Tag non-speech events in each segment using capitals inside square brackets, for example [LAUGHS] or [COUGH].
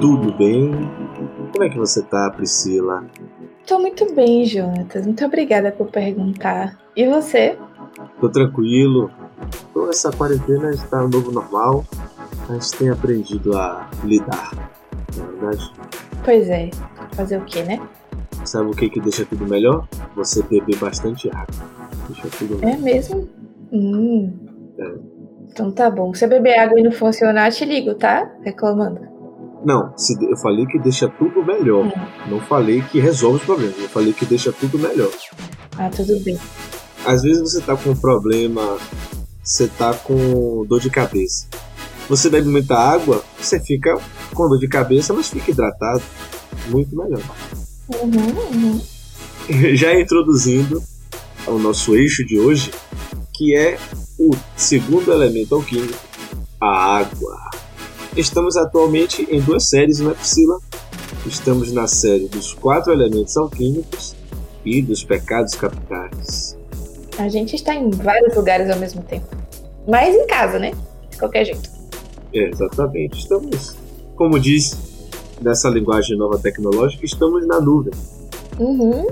Tudo bem? Como é que você tá, Priscila? Tô muito bem, Jonatas. Muito obrigada por perguntar. E você? Tô tranquilo. Toda essa quarentena está no novo normal. A gente tem aprendido a lidar, é verdade? Pois é. Fazer o quê, né? Sabe o que que deixa tudo melhor? Você beber bastante água. Deixa tudo melhor. É mesmo? Hum. É. Então tá bom. Se eu beber água e não funcionar, te ligo, tá? Reclamando. Não, se eu falei que deixa tudo melhor. Hum. Não falei que resolve os problemas. Eu falei que deixa tudo melhor. Ah, tudo bem. Às vezes você tá com um problema, você tá com dor de cabeça. Você bebe muita água, você fica com dor de cabeça, mas fica hidratado. Muito melhor. Uhum, uhum. [LAUGHS] Já introduzindo o nosso eixo de hoje, que é o segundo elemento alquímico, a água. Estamos atualmente em duas séries, não é, Priscila? Estamos na série dos quatro elementos alquímicos e dos pecados capitais. A gente está em vários lugares ao mesmo tempo. Mas em casa, né? De qualquer jeito. É, exatamente. Estamos, como diz nessa linguagem nova tecnológica, estamos na nuvem. Uhum.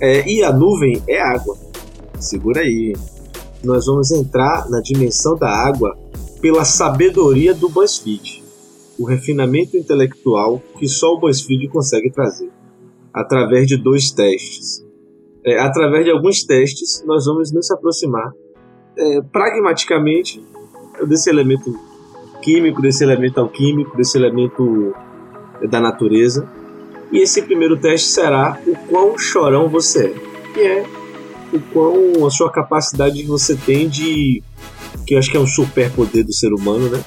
É, e a nuvem é água. Segura aí. Nós vamos entrar na dimensão da água pela sabedoria do BuzzFeed, o refinamento intelectual que só o BuzzFeed consegue trazer, através de dois testes. É, através de alguns testes, nós vamos nos aproximar é, pragmaticamente desse elemento químico, desse elemento alquímico, desse elemento da natureza. E esse primeiro teste será o quão chorão você é, que é o quão a sua capacidade que você tem de que eu acho que é um superpoder do ser humano, né?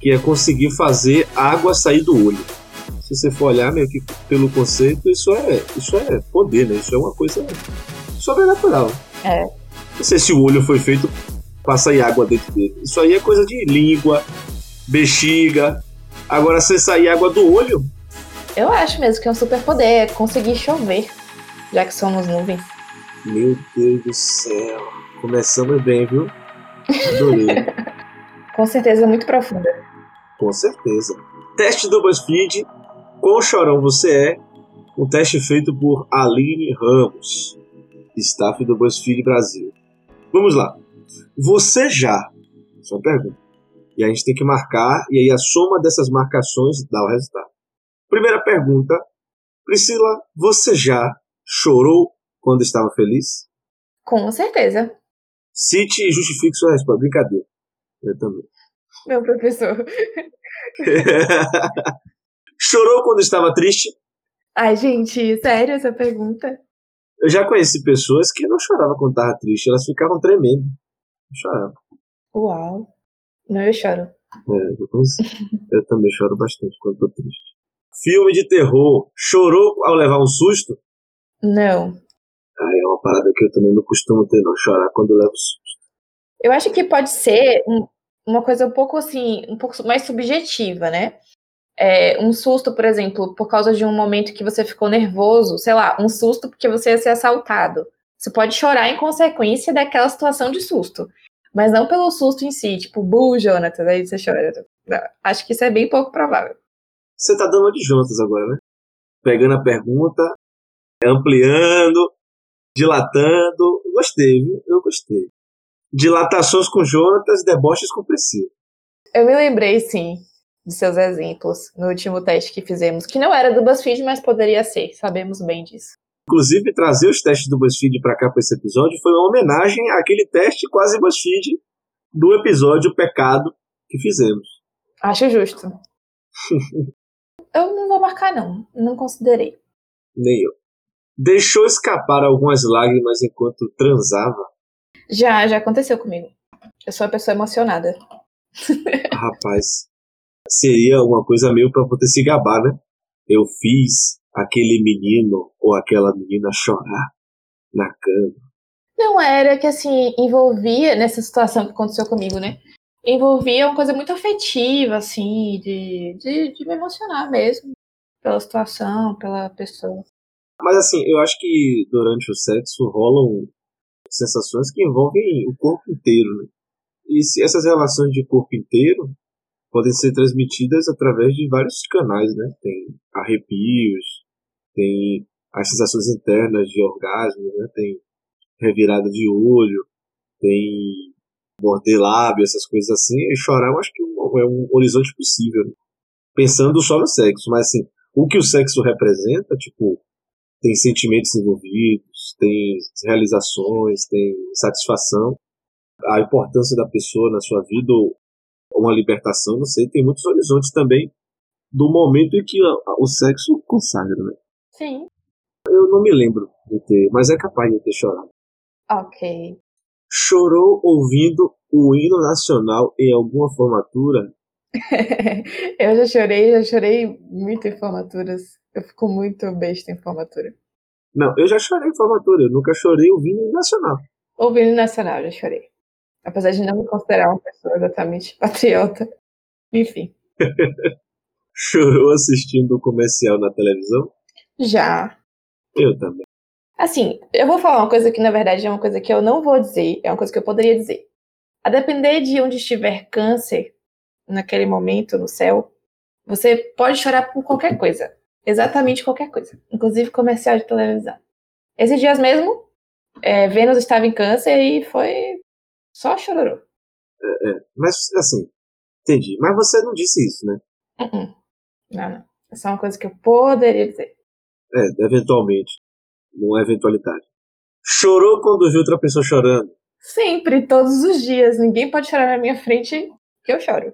Que é conseguir fazer água sair do olho. Se você for olhar meio que pelo conceito, isso é, isso é poder, né? Isso é uma coisa sobrenatural. É. Não sei se o olho foi feito para sair água dentro dele. Isso aí é coisa de língua, bexiga. Agora, se sair água do olho, Eu acho mesmo que é um superpoder é conseguir chover, já que somos nuvens. meu Deus do céu. Começamos bem, viu? Adorei. [LAUGHS] Com certeza muito profunda. Com certeza. Teste do BuzzFeed. Quão chorão você é? Um teste feito por Aline Ramos, staff do BuzzFeed Brasil. Vamos lá. Você já? Uma pergunta. E a gente tem que marcar, e aí a soma dessas marcações dá o resultado. Primeira pergunta. Priscila, você já chorou quando estava feliz? Com certeza. Cite e justifique sua resposta. Brincadeira. Eu também. Meu professor. [LAUGHS] Chorou quando estava triste? Ai, gente, sério essa pergunta? Eu já conheci pessoas que não choravam quando estava triste, elas ficavam tremendo. Choravam. Uau. Não, eu choro. É, eu conheci. Eu também choro bastante quando estou triste. Filme de terror. Chorou ao levar um susto? Não. Ah, é uma parada que eu também não costumo ter, não. Chorar quando eu levo susto. Eu acho que pode ser um- uma coisa um pouco assim, um pouco mais subjetiva, né? É, um susto, por exemplo, por causa de um momento que você ficou nervoso, sei lá, um susto porque você ia ser assaltado. Você pode chorar em consequência daquela situação de susto. Mas não pelo susto em si, tipo, bu, Jonathan, aí você chora. Não, acho que isso é bem pouco provável. Você tá dando de juntas agora, né? Pegando a pergunta, ampliando, dilatando. Gostei, viu? Eu gostei. Dilatações com Jonatas, deboches com Priscila. Eu me lembrei, sim, de seus exemplos no último teste que fizemos, que não era do BuzzFeed, mas poderia ser, sabemos bem disso. Inclusive, trazer os testes do BuzzFeed pra cá pra esse episódio foi uma homenagem àquele teste quase BuzzFeed do episódio Pecado que fizemos. Acho justo. [LAUGHS] Eu não vou marcar, não. Não considerei. Nem eu. Deixou escapar algumas lágrimas enquanto transava? Já, já aconteceu comigo. Eu sou uma pessoa emocionada. [LAUGHS] Rapaz, seria uma coisa meio pra poder se gabar, né? Eu fiz aquele menino ou aquela menina chorar na cama. Não era que assim, envolvia nessa situação que aconteceu comigo, né? envolvia uma coisa muito afetiva, assim, de, de, de me emocionar mesmo pela situação, pela pessoa. Mas assim, eu acho que durante o sexo rolam sensações que envolvem o corpo inteiro, né? E se essas relações de corpo inteiro podem ser transmitidas através de vários canais, né? Tem arrepios, tem as sensações internas de orgasmo, né? Tem revirada de olho, tem morder lábio, essas coisas assim. E chorar eu acho que é um horizonte possível, né? pensando só no sexo, mas assim, o que o sexo representa, tipo, tem sentimentos envolvidos, tem realizações, tem satisfação. A importância da pessoa na sua vida, ou uma libertação, não sei, tem muitos horizontes também do momento em que o sexo consagra, né? Sim. Eu não me lembro de ter, mas é capaz de ter chorado. Ok. Chorou ouvindo o hino nacional em alguma formatura? [LAUGHS] eu já chorei, já chorei muito em formaturas. Eu fico muito besta em formatura. Não, eu já chorei em formatura, eu nunca chorei ouvindo nacional. Ouvindo nacional, já chorei. Apesar de não me considerar uma pessoa exatamente patriota. Enfim. [LAUGHS] Chorou assistindo o comercial na televisão? Já. Eu também. Assim, eu vou falar uma coisa que na verdade é uma coisa que eu não vou dizer, é uma coisa que eu poderia dizer. A depender de onde estiver câncer, naquele momento no céu, você pode chorar por qualquer coisa exatamente qualquer coisa, inclusive comercial de televisão. Esses dias mesmo, é, Vênus estava em câncer e foi só chororô. É, é, mas, assim, entendi. Mas você não disse isso, né? Uh -uh. Não, não. É só uma coisa que eu poderia dizer. É, eventualmente. Não é eventualidade. Chorou quando viu outra pessoa chorando? Sempre, todos os dias. Ninguém pode chorar na minha frente que eu choro.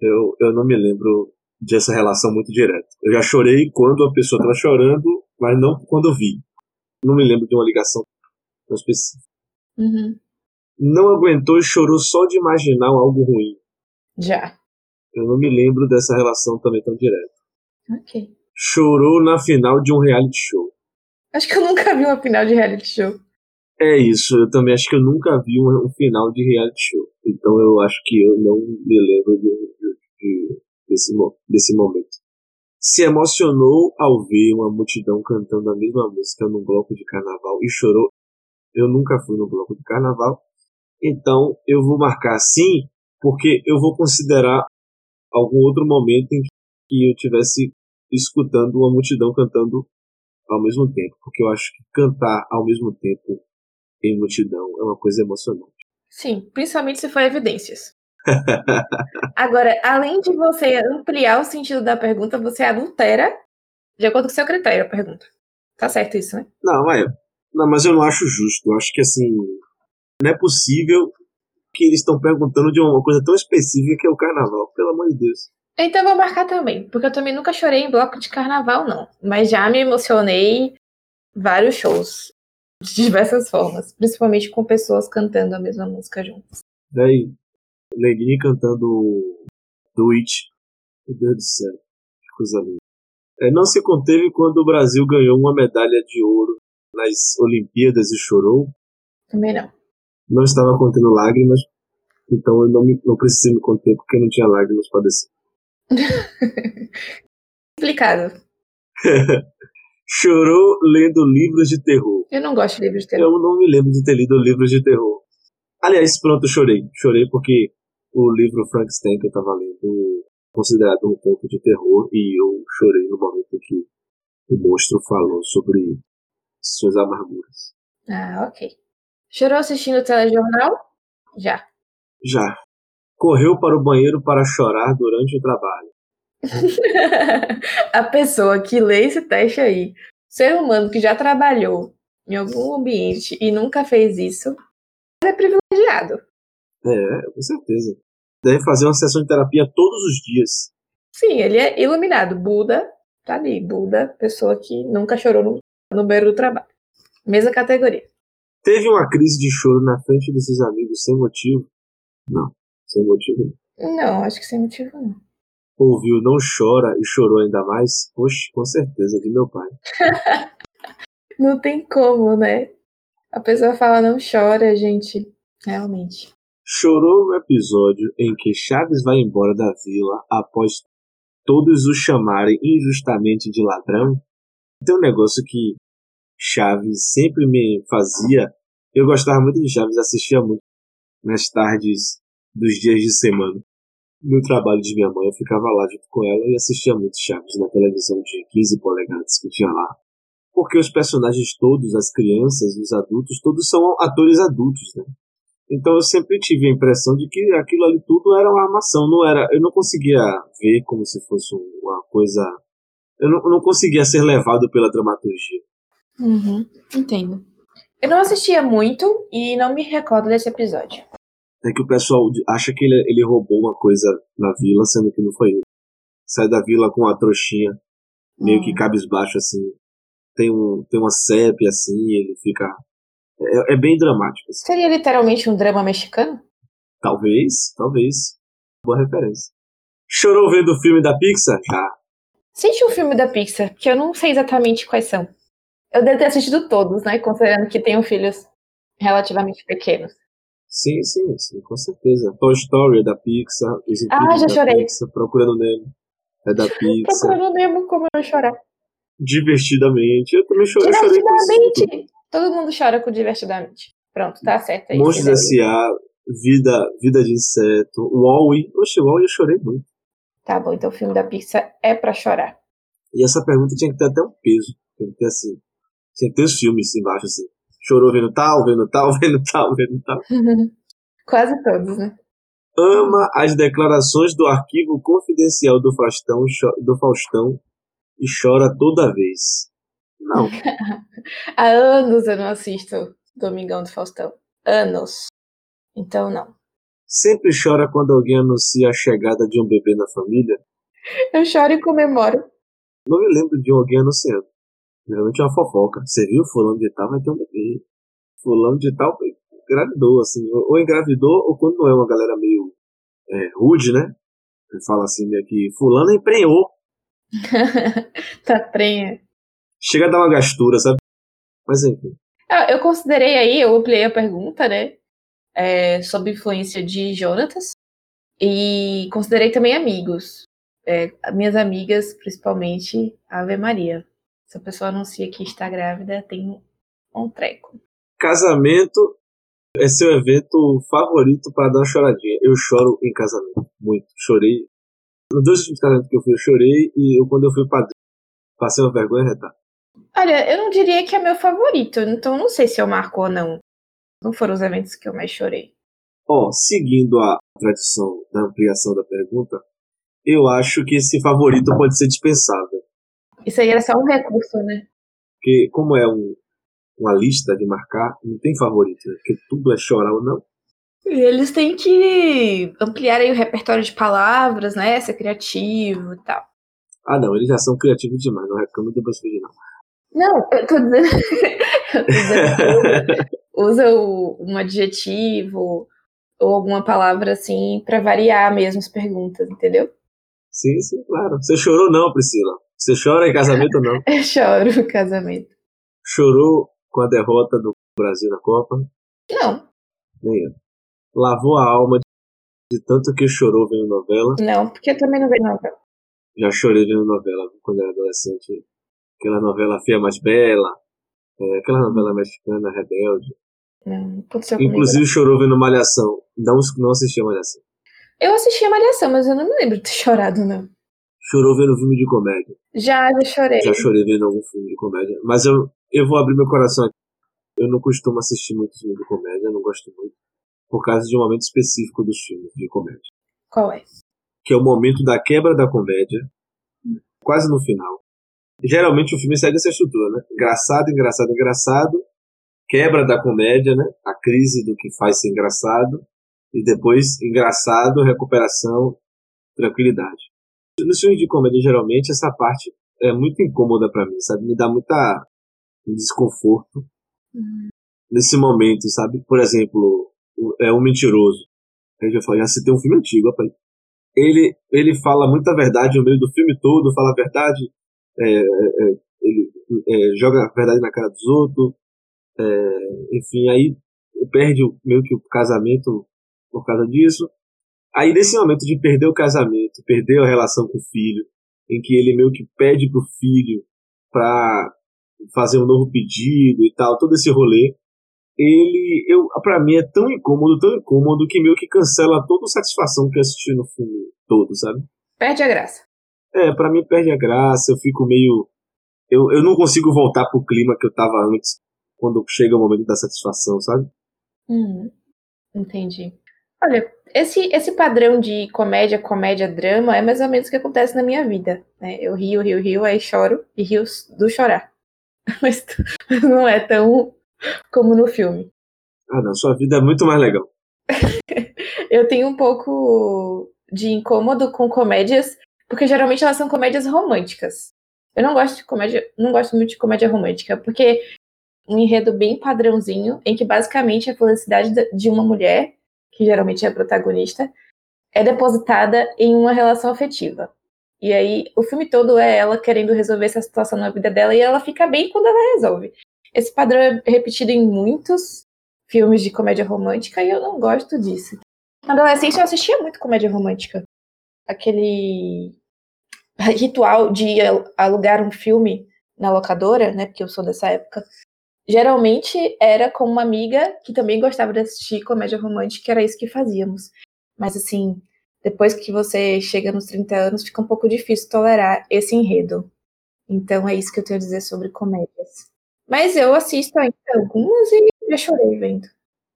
Eu, eu não me lembro dessa relação muito direta. Eu já chorei quando a pessoa estava chorando, mas não quando eu vi. Não me lembro de uma ligação tão específica. Uhum. Não aguentou e chorou só de imaginar algo ruim. Já. Eu não me lembro dessa relação também tão direta. Ok. Chorou na final de um reality show. Acho que eu nunca vi uma final de reality show. É isso, eu também acho que eu nunca vi um, um final de reality show. Então eu acho que eu não me lembro de, de, de desse, desse momento. Se emocionou ao ver uma multidão cantando a mesma música num bloco de carnaval e chorou. Eu nunca fui no bloco de carnaval, então eu vou marcar sim, porque eu vou considerar algum outro momento em que eu tivesse escutando uma multidão cantando ao mesmo tempo, porque eu acho que cantar ao mesmo tempo em multidão é uma coisa emocionante. Sim, principalmente se for evidências. [LAUGHS] Agora, além de você ampliar o sentido da pergunta, você adultera de acordo com o seu critério a pergunta. Tá certo isso, né? Não, mas, não, mas eu não acho justo. Eu acho que assim, não é possível que eles estão perguntando de uma coisa tão específica que é o carnaval, pelo amor de Deus. Então vou marcar também, porque eu também nunca chorei em bloco de carnaval, não. Mas já me emocionei vários shows, de diversas formas, principalmente com pessoas cantando a mesma música juntas. Daí, Lenine cantando Do It. Meu Deus do céu, que coisa linda. É, não se conteve quando o Brasil ganhou uma medalha de ouro nas Olimpíadas e chorou. Também não. Não estava contendo lágrimas, então eu não, me, não precisei me conter porque não tinha lágrimas para descer. [LAUGHS] Explicado. [LAUGHS] Chorou lendo livros de terror. Eu não gosto de livros de terror. Eu não me lembro de ter lido livros de terror. Aliás, pronto, eu chorei. Chorei porque o livro Frankenstein que eu estava lendo considerado um conto de terror e eu chorei no momento que o monstro falou sobre suas amarguras. Ah, ok. Chorou assistindo o telejornal? Já. Já. Correu para o banheiro para chorar durante o trabalho. [LAUGHS] a pessoa que lê esse teste aí, ser humano que já trabalhou em algum ambiente e nunca fez isso, é privilegiado. É, com certeza. Deve fazer uma sessão de terapia todos os dias. Sim, ele é iluminado. Buda, tá ali. Buda, pessoa que nunca chorou no, no banheiro do trabalho. Mesma categoria. Teve uma crise de choro na frente dos seus amigos sem motivo? Não, sem motivo não. Não, acho que sem motivo não. Ouviu Não Chora e chorou ainda mais? Poxa, com certeza, de meu pai. [LAUGHS] não tem como, né? A pessoa fala não chora, gente. Realmente. chorou no episódio em que Chaves vai embora da vila após todos o chamarem injustamente de ladrão? Tem um negócio que Chaves sempre me fazia. Eu gostava muito de Chaves, assistia muito nas tardes dos dias de semana. No trabalho de minha mãe, eu ficava lá junto com ela e assistia muito Chaves na televisão de 15 polegadas que tinha lá. Porque os personagens todos, as crianças, os adultos, todos são atores adultos, né? Então eu sempre tive a impressão de que aquilo ali tudo era uma armação, não era, eu não conseguia ver como se fosse uma coisa, eu não, eu não conseguia ser levado pela dramaturgia. Uhum, entendo. Eu não assistia muito e não me recordo desse episódio. É que o pessoal acha que ele, ele roubou uma coisa na vila, sendo que não foi ele. Sai da vila com a trouxinha, meio uhum. que cabisbaixo assim. Tem, um, tem uma sépia assim, ele fica é, é bem dramático. Assim. Seria literalmente um drama mexicano? Talvez, talvez. Boa referência. Chorou vendo o filme da Pixar? Já. Assiste um filme da Pixar, porque eu não sei exatamente quais são. Eu devo ter assistido todos, né? Considerando que tenho filhos relativamente pequenos. Sim, sim, sim, com certeza. Toy Story é da Pixar. Os ah, já chorei. Pixar, Procurando Nemo é da [LAUGHS] Pixar. Procurando Nemo, como eu chorar. Divertidamente. Eu também chorei. Divertidamente! Todo mundo chora com divertidamente. Pronto, tá certo aí. Monstros S.A., Vida, Vida de Inseto, Wall-E. Oxe, Wall-E eu chorei muito. Tá bom, então o filme da Pixar é pra chorar. E essa pergunta tinha que ter até um peso. Tinha que ter assim. Tinha ter os filmes embaixo assim. Chorou vendo tal, vendo tal, [LAUGHS] vendo tal, vendo tal. [LAUGHS] Quase todos, né? Ama as declarações do arquivo confidencial do Faustão, do Faustão e chora toda vez. Não. [LAUGHS] Há anos eu não assisto Domingão do Faustão. Anos. Então, não. Sempre chora quando alguém anuncia a chegada de um bebê na família? Eu choro e comemoro. Não me lembro de alguém anunciando. Geralmente é uma fofoca. Você viu? Fulano de tal vai ter um bebê. Fulano de tal engravidou, assim. Ou engravidou, ou quando não é uma galera meio é, rude, né? Ele fala assim, meio que fulano emprenhou. [LAUGHS] tá prenha. Chega a dar uma gastura, sabe? Mas enfim. Eu considerei aí, eu ampliei a pergunta, né? É, sob influência de Jonatas. E considerei também amigos. É, minhas amigas, principalmente, Ave Maria. Se a pessoa anuncia que está grávida, tem um treco. Casamento é seu evento favorito para dar uma choradinha. Eu choro em casamento, muito. Chorei. Nos dois últimos casamentos que eu fui, eu chorei. E eu, quando eu fui padrinho, passei uma vergonha retada. Olha, eu não diria que é meu favorito, então não sei se eu marco ou não. Não foram os eventos que eu mais chorei. Ó, oh, seguindo a tradição da ampliação da pergunta, eu acho que esse favorito pode ser dispensável. Isso aí era só um recurso, né? Porque, como é um, uma lista de marcar, não tem favorito, né? Porque tudo é chorar ou não. Eles têm que ampliar aí o repertório de palavras, né? Ser criativo e tal. Ah, não, eles já são criativos demais, não reclamo do BuzzFeed, não. Não, eu tô dizendo. [LAUGHS] eu tô dizendo usa o, um adjetivo ou alguma palavra assim para variar mesmo as perguntas, entendeu? Sim, sim, claro. Você chorou não, Priscila? Você chora em casamento ou não? [LAUGHS] eu choro em casamento. Chorou com a derrota do Brasil na Copa? Não. Nem eu. Lavou a alma de, tanto que chorou vendo novela? Não, porque eu também não vejo novela. Já chorei vendo novela quando era adolescente aquela novela Fia Mais Bela, é, aquela novela mexicana Rebelde. Não, Inclusive chorou vendo Malhação. Não, não assistia Malhação. Eu assisti a Malhação, mas eu não me lembro de ter chorado, não. Chorou vendo filme de comédia. Já, já chorei. Já chorei vendo algum filme de comédia. Mas eu, eu vou abrir meu coração aqui. Eu não costumo assistir muito filme de comédia, não gosto muito. Por causa de um momento específico dos filmes de comédia. Qual é? Que é o momento da quebra da comédia. Quase no final geralmente o filme segue essa estrutura, né? Engraçado, engraçado, engraçado, quebra da comédia, né? A crise do que faz ser engraçado, e depois engraçado, recuperação, tranquilidade. Nos filmes de comédia, geralmente, essa parte é muito incômoda para mim, sabe? Me dá muita desconforto uhum. nesse momento, sabe? Por exemplo, é um mentiroso. Eu já falei, já citei um filme antigo, rapaz. Ele, ele fala muita verdade no meio do filme todo, fala a verdade, é, é, é, ele é, joga a verdade na cara dos outros, é, enfim, aí perde meio que o casamento por causa disso. Aí, nesse momento de perder o casamento, perder a relação com o filho, em que ele meio que pede pro filho pra fazer um novo pedido e tal, todo esse rolê, ele, eu, para mim é tão incômodo, tão incômodo que meio que cancela toda a satisfação que eu assisti no filme todo, sabe? Perde a graça. É, para mim perde a graça, eu fico meio eu, eu não consigo voltar pro clima que eu tava antes quando chega o momento da satisfação, sabe? Uhum. Entendi. Olha, esse, esse padrão de comédia, comédia, drama é mais ou menos o que acontece na minha vida. Né? Eu rio, rio, rio, aí choro e rio do chorar. [LAUGHS] Mas não é tão como no filme. Ah, não, sua vida é muito mais legal. [LAUGHS] eu tenho um pouco de incômodo com comédias, porque geralmente elas são comédias românticas. Eu não gosto de comédia, não gosto muito de comédia romântica, porque um enredo bem padrãozinho, em que basicamente a felicidade de uma mulher, que geralmente é a protagonista, é depositada em uma relação afetiva. E aí o filme todo é ela querendo resolver essa situação na vida dela e ela fica bem quando ela resolve. Esse padrão é repetido em muitos filmes de comédia romântica e eu não gosto disso. Na adolescência eu assistia muito comédia romântica. Aquele ritual de alugar um filme na locadora, né? Porque eu sou dessa época. Geralmente era com uma amiga que também gostava de assistir comédia romântica, era isso que fazíamos. Mas assim, depois que você chega nos 30 anos, fica um pouco difícil tolerar esse enredo. Então é isso que eu tenho a dizer sobre comédias. Mas eu assisto ainda algumas e já chorei vendo.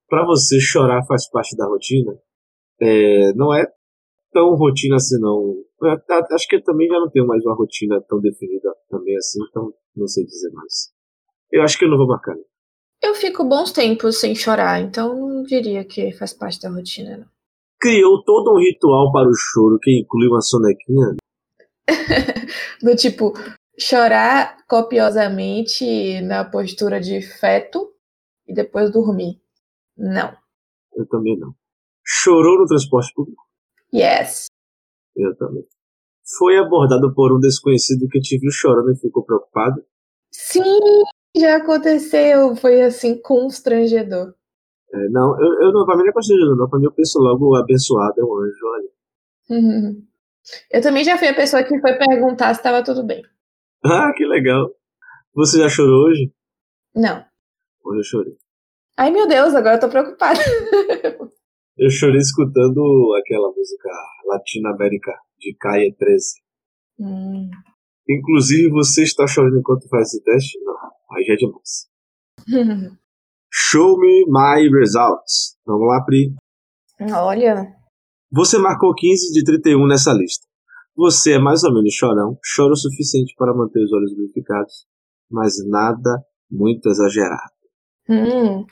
Para você, chorar faz parte da rotina? É, não é tão rotina assim, não. Acho que eu também já não tenho mais uma rotina tão definida também assim, então não sei dizer mais. Eu acho que eu não vou marcar. Eu fico bons tempos sem chorar, então não diria que faz parte da rotina, não. Criou todo um ritual para o choro que inclui uma sonequinha? [LAUGHS] Do tipo, chorar copiosamente na postura de feto e depois dormir. Não. Eu também não. Chorou no transporte público? Yes. Eu também. Foi abordado por um desconhecido que te viu chorando e ficou preocupado? Sim, já aconteceu. Foi assim, constrangedor. É, não, eu, eu não, pra mim não é constrangedor, não. Pra mim eu penso logo abençoado, é um anjo, olha. Uhum. Eu também já fui a pessoa que foi perguntar se estava tudo bem. [LAUGHS] Ah, que legal. Você já chorou hoje? Não. Hoje eu chorei. Ai, meu Deus, agora eu tô preocupada. [LAUGHS] eu chorei escutando aquela música latino-américa de Caia 13. Hum. Inclusive, você está chorando enquanto faz esse teste? Não, aí já é demais. [LAUGHS] Show me my results. Vamos lá, Pri. Olha. Você marcou 15 de 31 nessa lista. Você é mais ou menos chorão, chora o suficiente para manter os olhos lubrificados, mas nada muito exagerado. Hum,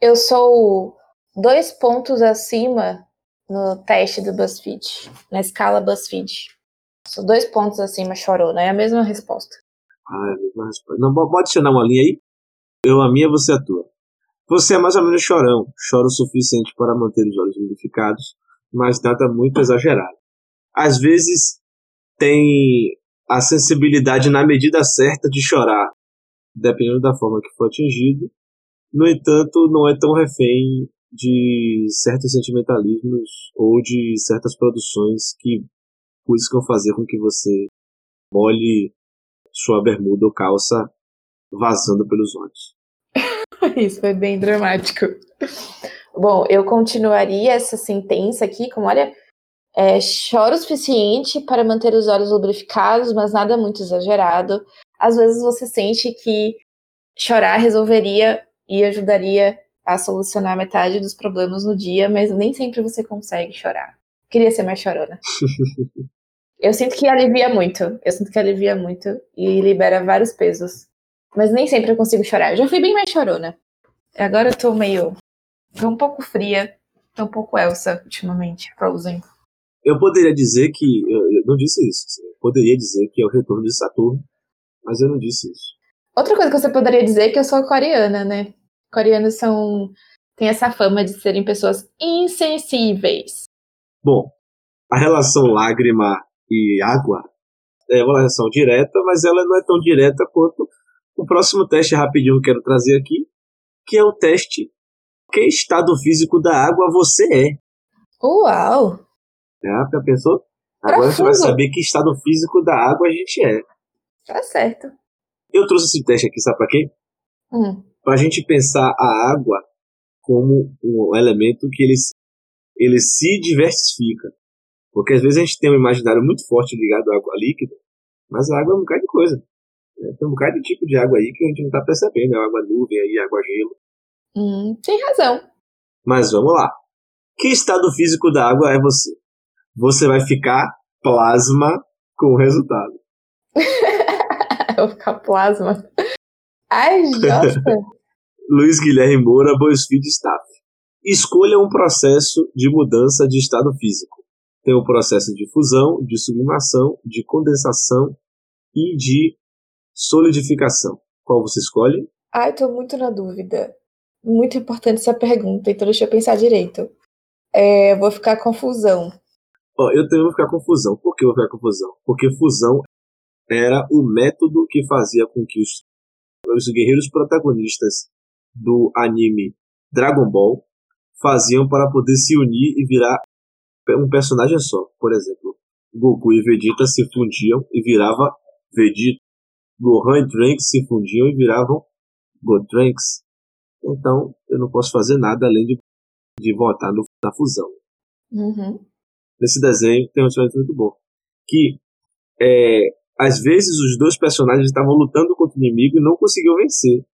eu sou dois pontos acima no teste do BuzzFeed, na escala BuzzFeed. Sou dois pontos acima chorona, é a mesma resposta. Ah, é a mesma resposta. Não, pode adicionar uma linha aí? Eu a minha, você a tua. Você é mais ou menos chorão, chora o suficiente para manter os olhos lubrificados, mas nada muito exagerado às vezes tem a sensibilidade na medida certa de chorar, dependendo da forma que for atingido. No entanto, não é tão refém de certos sentimentalismos ou de certas produções que buscam fazer com que você molhe sua bermuda ou calça vazando pelos olhos. [LAUGHS] Isso foi bem dramático. Bom, eu continuaria essa sentença aqui com, olha, é, chora o suficiente para manter os olhos lubrificados, mas nada muito exagerado. Às vezes você sente que chorar resolveria e ajudaria a solucionar metade dos problemas no dia, mas nem sempre você consegue chorar. Queria ser mais chorona. [LAUGHS] eu sinto que alivia muito. Eu sinto que alivia muito e libera vários pesos. Mas nem sempre eu consigo chorar. Eu já fui bem mais chorona. Agora eu tô meio. tô um pouco fria. Tô um pouco Elsa ultimamente, Frozen. Eu poderia dizer que. Eu não disse isso. Assim, eu poderia dizer que é o retorno de Saturno, mas eu não disse isso. Outra coisa que você poderia dizer é que eu sou coreana, né? Coreanos são. têm essa fama de serem pessoas insensíveis. Bom, a relação lágrima e água é uma relação direta, mas ela não é tão direta quanto o próximo teste rapidinho que eu quero trazer aqui, que é o teste Que estado físico da água você é? Uau! Ah, já pensou? Agora você vai saber que estado físico da água a gente é. Tá certo. Eu trouxe esse teste aqui, sabe pra quê? Hum. Pra gente pensar a água como um elemento que ele, ele se diversifica. Porque às vezes a gente tem um imaginário muito forte ligado à água líquida, mas a água é um bocado de coisa. É, tem um bocado de tipo de água aí que a gente não tá percebendo. É água nuvem aí, água gelo. Hum, tem razão. Mas vamos lá. Que estado físico da água é você? Você vai ficar plasma com o resultado. [LAUGHS] Eu vou ficar plasma. Ai, Jota. [LAUGHS] Luiz Guilherme Moura, BuzzFeed Staff. Escolha um processo de mudança de estado físico. Tem o processo de fusão, de sublimação, de condensação e de solidificação. Qual você escolhe? Ai, tô muito na dúvida. Muito importante essa pergunta, então deixa eu pensar direito. É, vou ficar com fusão. Ó, eu também vou ficar com fusão. Por que eu vou ficar com fusão? Porque fusão era o método que fazia com que os, os guerreiros protagonistas do anime Dragon Ball faziam para poder se unir e virar um personagem só. Por exemplo, Goku e Vegeta se fundiam e virava Vegeta. Gohan e Trunks se fundiam e viravam Gotrunks. Então, eu não posso fazer nada além de, de votar no, na fusão. Uhum. Nesse desenho tem um sentimento muito bom. Que, é, às vezes, os dois personagens estavam lutando contra o inimigo e não conseguiam vencer.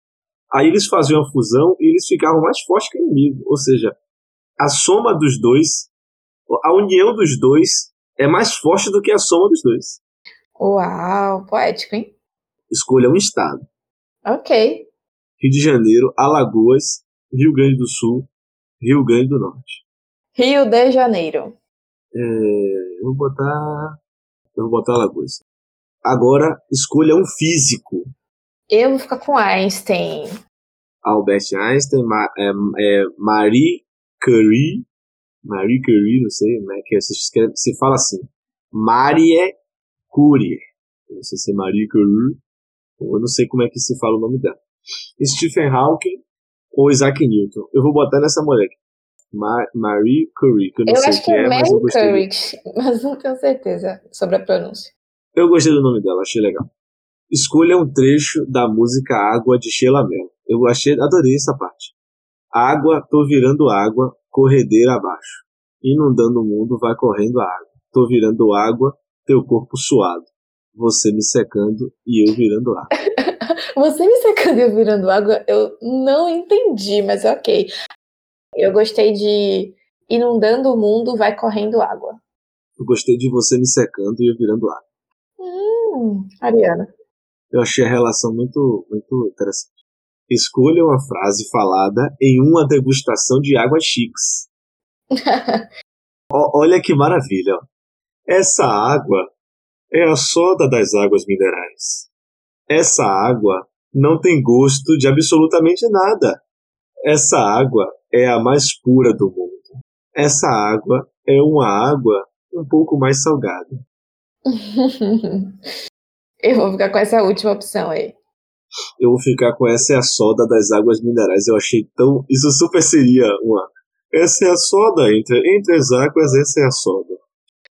Aí eles faziam a fusão e eles ficavam mais fortes que o inimigo. Ou seja, a soma dos dois, a união dos dois é mais forte do que a soma dos dois. Uau, poético, hein? Escolha um estado. Ok. Rio de Janeiro, Alagoas, Rio Grande do Sul, Rio Grande do Norte. Rio de Janeiro. É, eu vou botar. Eu vou botar Alagoas. Agora, escolha um físico. Eu vou ficar com Einstein. Albert Einstein, Ma, é, é, Marie Curie. Marie Curie, não sei como é que se escreve. Se fala assim. Marie Curie. Não sei se é Marie Curie. Eu não sei como é que se fala o nome dela. Stephen Hawking ou Isaac Newton. Eu vou botar nessa mulher. Ma Marie Curie, que eu não eu sei acho que é mas eu gostei. Curie, [LAUGHS] mas não tenho certeza sobre a pronúncia. Eu gostei do nome dela, achei legal. Escolha um trecho da música Água de Sheila Mello. Eu achei, adorei essa parte. Água, tô virando água, corredeira abaixo. Inundando o mundo, vai correndo a água. Tô virando água, teu corpo suado. Você me secando e eu virando água. [LAUGHS] Você me secando e eu virando água, eu não entendi, mas ok. Eu gostei de inundando o mundo, vai correndo água. Eu gostei de você me secando e eu virando água. Hum, Ariana. Eu achei a relação muito, muito interessante. Escolha uma frase falada em uma degustação de águas chiques. [LAUGHS] Ó, olha que maravilha. Essa água é a soda das águas minerais. Essa água não tem gosto de absolutamente nada. Essa água é a mais pura do mundo. Essa água é uma água um pouco mais salgada. [LAUGHS] eu vou ficar com essa última opção aí. Eu vou ficar com essa é a soda das águas minerais. Eu achei tão. Isso super seria uma. Essa é a soda. Entre, entre as águas, essa é a soda.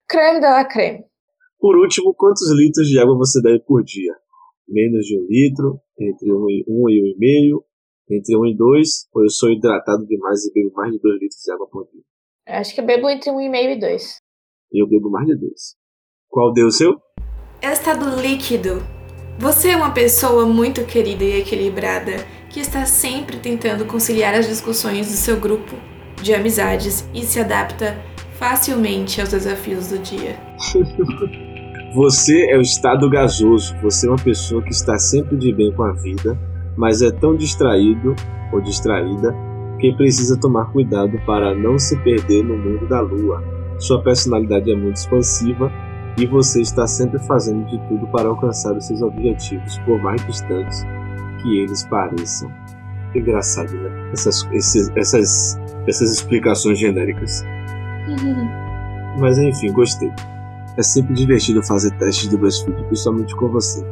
Creme de la creme. Por último, quantos litros de água você bebe por dia? Menos de um litro, entre um e um, e um e meio, entre um e dois, ou eu sou hidratado demais e bebo mais de dois litros de água por dia? Acho que eu bebo entre um e meio e dois. Eu bebo mais de dois. Qual deu o seu? Estado líquido. Você é uma pessoa muito querida e equilibrada que está sempre tentando conciliar as discussões do seu grupo de amizades e se adapta facilmente aos desafios do dia. [LAUGHS] Você é o estado gasoso. Você é uma pessoa que está sempre de bem com a vida, mas é tão distraído ou distraída que precisa tomar cuidado para não se perder no mundo da lua. Sua personalidade é muito expansiva e você está sempre fazendo de tudo para alcançar os seus objetivos, por mais distantes que eles pareçam. Engraçado, né? Essas, esses, essas, essas explicações genéricas. [LAUGHS] Mas enfim, gostei. É sempre divertido fazer testes do BuzzFeed, principalmente com você.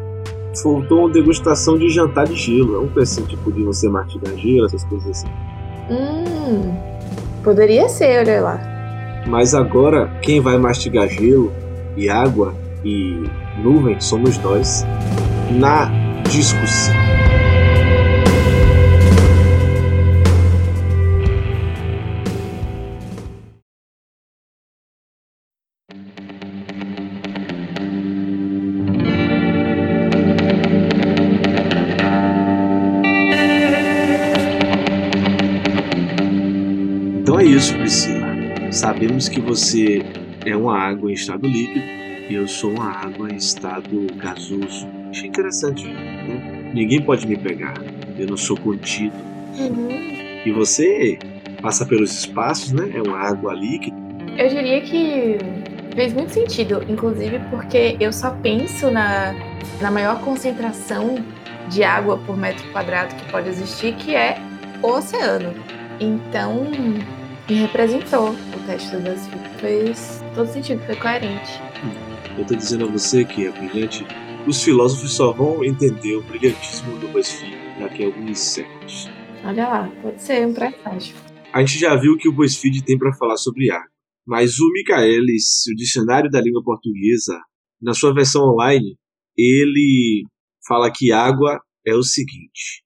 Faltou uma degustação de jantar de gelo. É um pecinho tipo de você mastigar gelo, essas coisas assim. Hum, poderia ser, olha lá. Mas agora quem vai mastigar gelo e água e nuvem somos nós na discussão. Então é isso, Priscila. Sabemos que você é uma água em estado líquido e eu sou uma água em estado gasoso. Achei interessante, né? Ninguém pode me pegar. Eu não sou contido. Uhum. E você passa pelos espaços, né? É uma água líquida. Eu diria que fez muito sentido, inclusive porque eu só penso na, na maior concentração de água por metro quadrado que pode existir, que é o oceano. Então, me representou o teste do BuzzFeed. Fez todo sentido, foi coerente. Eu tô dizendo a você que é brilhante. Os filósofos só vão entender o brilhantismo do BuzzFeed daqui a alguns séculos. Olha lá, pode ser um presságio. A gente já viu o que o BuzzFeed tem para falar sobre água. Mas o Michaelis, o dicionário da língua portuguesa, na sua versão online, ele fala que água é o seguinte: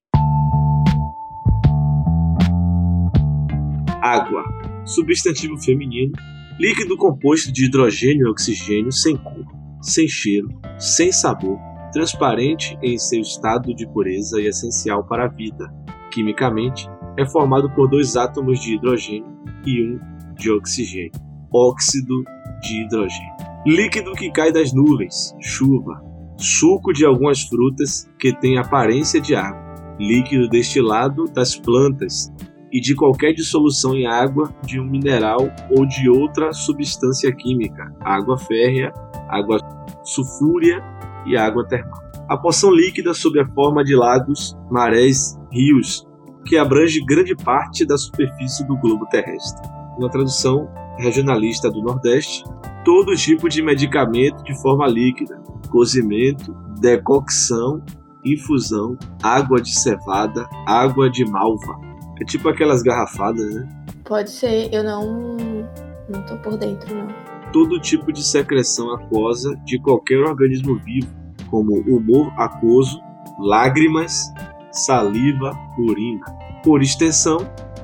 Água, substantivo feminino, líquido composto de hidrogênio e oxigênio sem cor, sem cheiro, sem sabor, transparente em seu estado de pureza e essencial para a vida. Quimicamente, é formado por dois átomos de hidrogênio e um de oxigênio, óxido de hidrogênio. Líquido que cai das nuvens, chuva, suco de algumas frutas que tem aparência de água, líquido destilado das plantas e de qualquer dissolução em água de um mineral ou de outra substância química, água férrea, água sulfúrea e água termal. A porção líquida sob a forma de lagos, marés, rios, que abrange grande parte da superfície do globo terrestre. Uma tradução regionalista do Nordeste, todo tipo de medicamento de forma líquida, cozimento, decocção, infusão, água de cevada, água de malva. É tipo aquelas garrafadas, né? Pode ser, eu não. não tô por dentro, não. Todo tipo de secreção aquosa de qualquer organismo vivo, como humor aquoso, lágrimas, saliva, urina. Por extensão,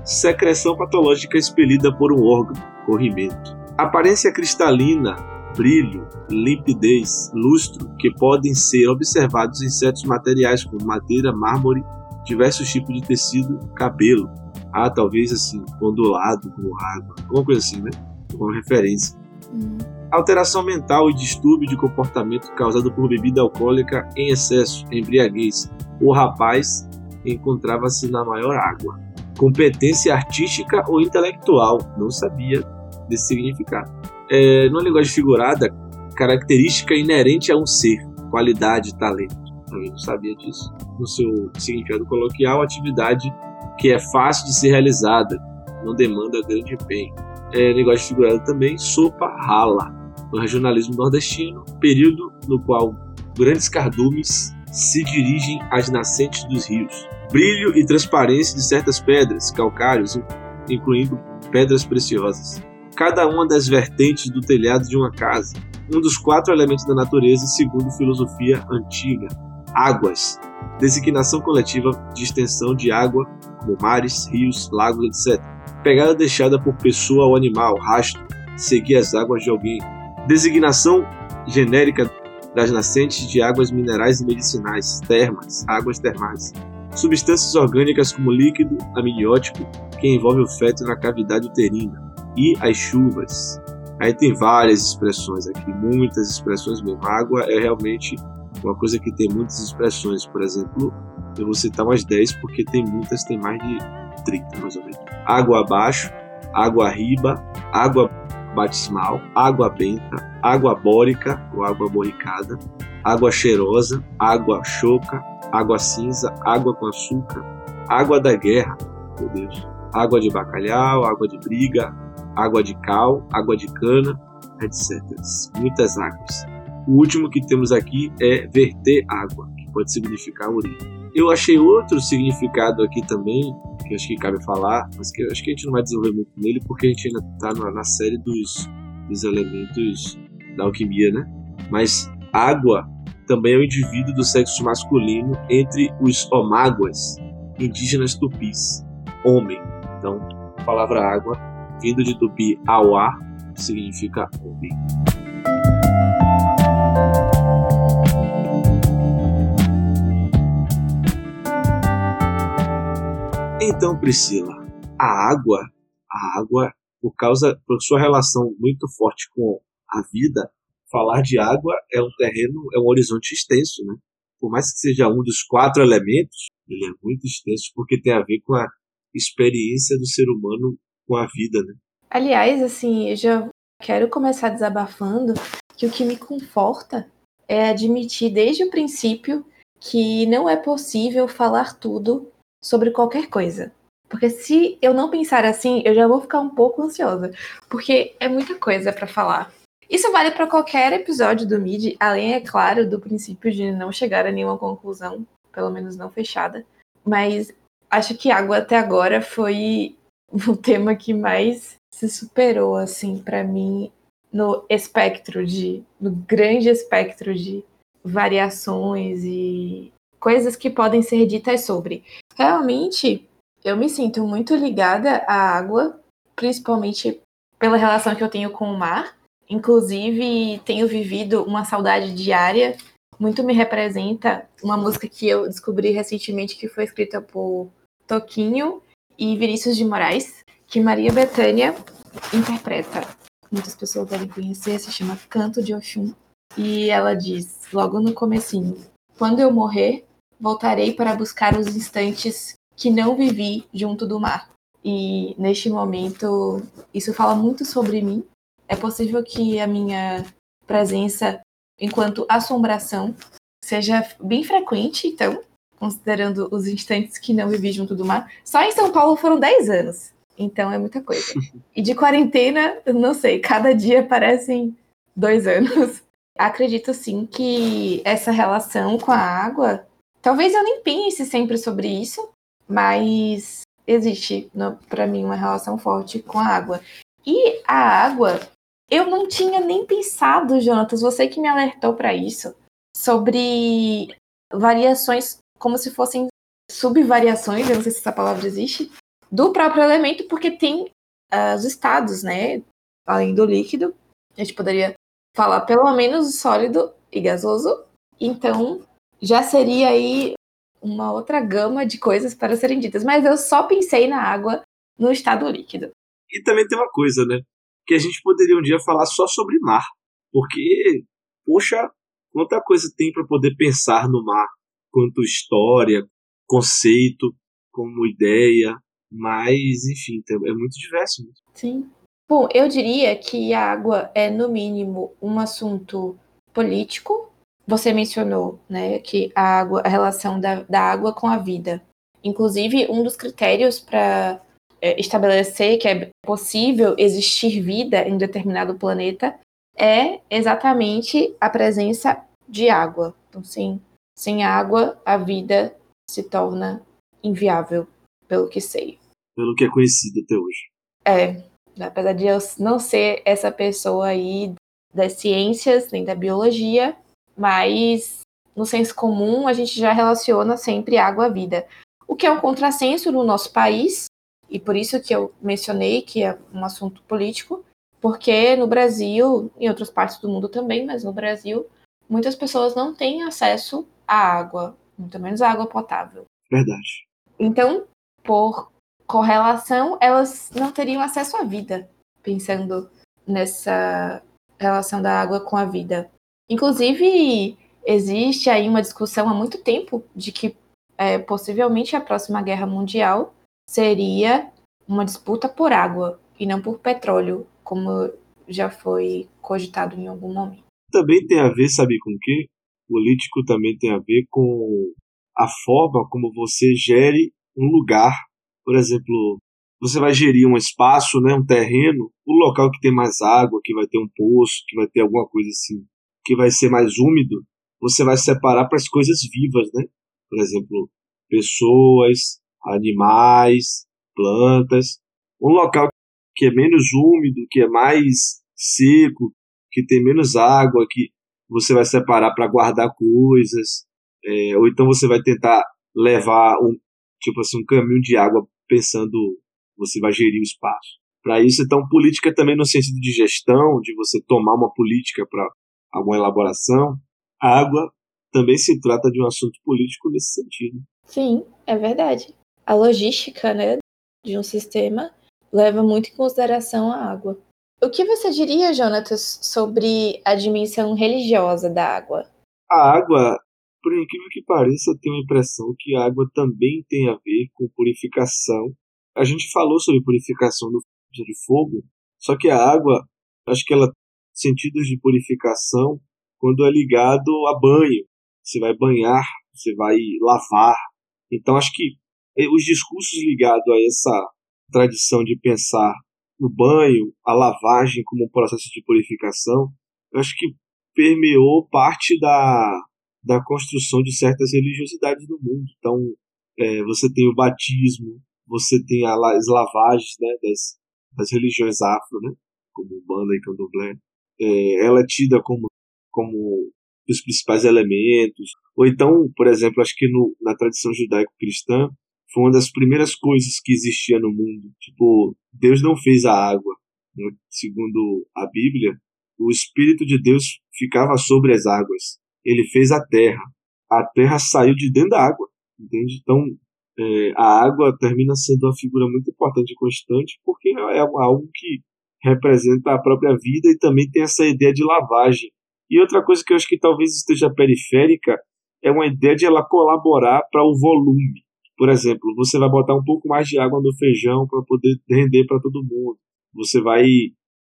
secreção patológica expelida por um órgão, corrimento. Aparência cristalina, brilho, limpidez, lustro, que podem ser observados em certos materiais como madeira, mármore, diversos tipos de tecido, cabelo. Ah, talvez assim, ondulado, como água, alguma coisa assim, né? Como referência. Hum. Alteração mental e distúrbio de comportamento causado por bebida alcoólica em excesso, embriaguez. O rapaz encontrava-se na maior água. Competência artística ou intelectual, não sabia desse significado. É, numa linguagem figurada, característica inerente a um ser, qualidade, talento. Também não sabia disso. No seu significado coloquial, atividade que é fácil de ser realizada, não demanda grande empenho. É, linguagem figurada também, sopa rala. No regionalismo nordestino, período no qual grandes cardumes se dirigem às nascentes dos rios. Brilho e transparência de certas pedras, calcários, incluindo pedras preciosas. Cada uma das vertentes do telhado de uma casa. Um dos quatro elementos da natureza, segundo filosofia antiga. Águas. Designação coletiva de extensão de água, como mares, rios, lagos, etc. Pegada deixada por pessoa ou animal, rastro. Seguir as águas de alguém. Designação genérica das nascentes de águas minerais e medicinais, termas, águas termais. Substâncias orgânicas como líquido amniótico que envolve o feto na cavidade uterina. E as chuvas. Aí tem várias expressões aqui, muitas expressões mesmo. água é realmente uma coisa que tem muitas expressões. Por exemplo, eu vou citar umas 10 porque tem muitas, tem mais de 30 mais ou menos. Água abaixo, água riba, água batismal, água benta, água bórica ou água borricada, água cheirosa, água choca, água cinza, água com açúcar, água da guerra, meu Deus, água de bacalhau, água de briga, água de cal, água de cana, etc. Muitas águas. O último que temos aqui é verter água, que pode significar urina. Eu achei outro significado aqui também, que acho que cabe falar, mas que acho que a gente não vai desenvolver muito nele, porque a gente ainda está na série dos, dos elementos da alquimia, né? Mas água também é o indivíduo do sexo masculino entre os omáguas, indígenas tupis, homem. Então, a palavra água, vindo de tupi auá, significa homem. Então, Priscila, a água, a água, por causa, por sua relação muito forte com a vida, falar de água é um terreno, é um horizonte extenso, né? Por mais que seja um dos quatro elementos, ele é muito extenso porque tem a ver com a experiência do ser humano com a vida, né? Aliás, assim, eu já quero começar desabafando que o que me conforta é admitir desde o princípio que não é possível falar tudo sobre qualquer coisa. Porque se eu não pensar assim, eu já vou ficar um pouco ansiosa, porque é muita coisa para falar. Isso vale para qualquer episódio do MIDI, além, é claro, do princípio de não chegar a nenhuma conclusão, pelo menos não fechada. Mas acho que água até agora foi [LAUGHS] o tema que mais se superou, assim, para mim, no espectro de. no grande espectro de variações e coisas que podem ser ditas sobre. Realmente, eu me sinto muito ligada à água, principalmente pela relação que eu tenho com o mar. Inclusive, tenho vivido uma saudade diária. Muito me representa uma música que eu descobri recentemente que foi escrita por Toquinho e Vinícius de Moraes, que Maria Bethânia interpreta. Muitas pessoas devem conhecer, se chama Canto de Oxum. E ela diz, logo no comecinho, quando eu morrer, voltarei para buscar os instantes que não vivi junto do mar. E neste momento, isso fala muito sobre mim. É possível que a minha presença enquanto assombração seja bem frequente, então, considerando os instantes que não vivi junto do mar. Só em São Paulo foram 10 anos. Então é muita coisa. E de quarentena, não sei, cada dia parecem dois anos. Acredito sim que essa relação com a água Talvez eu nem pense sempre sobre isso, mas existe para mim uma relação forte com a água. E a água, eu não tinha nem pensado, Jonatas, você que me alertou para isso, sobre variações como se fossem subvariações, eu não sei se essa palavra existe, do próprio elemento, porque tem uh, os estados, né? Além do líquido, a gente poderia falar pelo menos sólido e gasoso. Então, já seria aí uma outra gama de coisas para serem ditas. Mas eu só pensei na água no estado líquido. E também tem uma coisa, né? Que a gente poderia um dia falar só sobre mar. Porque, poxa, quanta coisa tem para poder pensar no mar. Quanto história, conceito, como ideia. Mas, enfim, é muito diverso. Sim. Bom, eu diria que a água é, no mínimo, um assunto político, você mencionou, né, que a água, a relação da, da água com a vida. Inclusive, um dos critérios para é, estabelecer que é possível existir vida em determinado planeta é exatamente a presença de água. Então, sim, sem água, a vida se torna inviável, pelo que sei. Pelo que é conhecido até hoje. É, apesar de eu não ser essa pessoa aí das ciências nem da biologia, mas no senso comum a gente já relaciona sempre água à vida. O que é um contrassenso no nosso país, e por isso que eu mencionei que é um assunto político, porque no Brasil, em outras partes do mundo também, mas no Brasil, muitas pessoas não têm acesso à água, muito menos à água potável. Verdade. Então, por correlação, elas não teriam acesso à vida, pensando nessa relação da água com a vida. Inclusive, existe aí uma discussão há muito tempo de que é, possivelmente a próxima guerra mundial seria uma disputa por água e não por petróleo, como já foi cogitado em algum momento. Também tem a ver, sabe com o quê? Político também tem a ver com a forma como você gere um lugar. Por exemplo, você vai gerir um espaço, né, um terreno, o local que tem mais água, que vai ter um poço, que vai ter alguma coisa assim que vai ser mais úmido, você vai separar para as coisas vivas, né? Por exemplo, pessoas, animais, plantas. Um local que é menos úmido, que é mais seco, que tem menos água, que você vai separar para guardar coisas, é, ou então você vai tentar levar um tipo assim um caminho de água pensando você vai gerir o espaço. Para isso, então, política também no sentido de gestão, de você tomar uma política para alguma elaboração. A água também se trata de um assunto político nesse sentido. Sim, é verdade. A logística, né, de um sistema leva muito em consideração a água. O que você diria, Jonatas, sobre a dimensão religiosa da água? A água, por incrível que pareça, tem a impressão que a água também tem a ver com purificação. A gente falou sobre purificação do de fogo, só que a água, acho que ela tem sentidos de purificação quando é ligado a banho. Você vai banhar, você vai lavar. Então acho que eh, os discursos ligados a essa tradição de pensar o banho, a lavagem como um processo de purificação, acho que permeou parte da, da construção de certas religiosidades no mundo. Então, é, você tem o batismo, você tem as lavagens né, das, das religiões afro, né, como Banda e Candomblé. É, ela é tida como, como os principais elementos. Ou então, por exemplo, acho que no, na tradição judaico-cristã, foi uma das primeiras coisas que existia no mundo. Tipo, Deus não fez a água. Né? Segundo a Bíblia, o Espírito de Deus ficava sobre as águas. Ele fez a terra. A terra saiu de dentro da água. Entende? Então, é, a água termina sendo uma figura muito importante e constante porque é algo que representa a própria vida e também tem essa ideia de lavagem. E outra coisa que eu acho que talvez esteja periférica é uma ideia de ela colaborar para o volume. Por exemplo, você vai botar um pouco mais de água no feijão para poder render para todo mundo. Você vai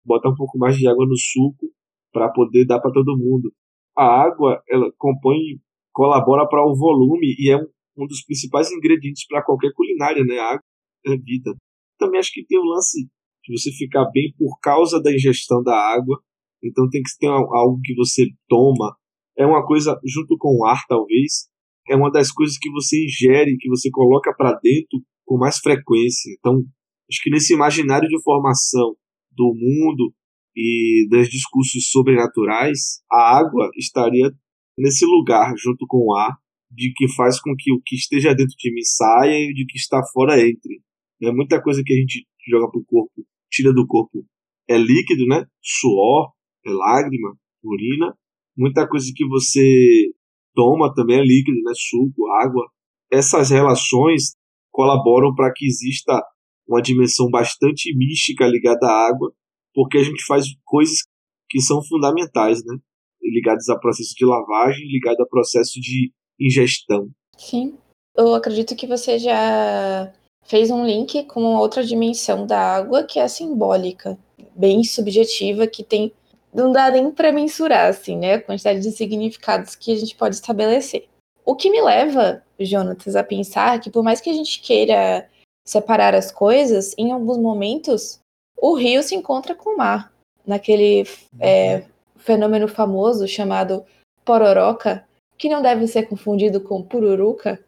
botar um pouco mais de água no suco para poder dar para todo mundo. A água, ela compõe, colabora para o volume e é um, um dos principais ingredientes para qualquer culinária, né? A água é vida. Também acho que tem o lance de você ficar bem por causa da ingestão da água. Então tem que ter algo que você toma. É uma coisa junto com o ar, talvez, é uma das coisas que você ingere, que você coloca para dentro com mais frequência. Então, acho que nesse imaginário de formação do mundo e dos discursos sobrenaturais, a água estaria nesse lugar, junto com o ar, de que faz com que o que esteja dentro de mim saia e o que está fora entre. É muita coisa que a gente joga pro corpo, tira do corpo, é líquido, né? Suor, é lágrima, urina. Muita coisa que você toma também é líquido, né? Suco, água. Essas relações colaboram para que exista uma dimensão bastante mística ligada à água, porque a gente faz coisas que são fundamentais, né? Ligadas a processo de lavagem, ligado a processo de ingestão. Sim. Eu acredito que você já fez um link com outra dimensão da água que é simbólica, bem subjetiva, que tem não dá nem para mensurar, assim, né? A quantidade de significados que a gente pode estabelecer. O que me leva, Jonatas, a pensar que por mais que a gente queira separar as coisas, em alguns momentos o rio se encontra com o mar. Naquele é, fenômeno famoso chamado pororoca, que não deve ser confundido com pururuca.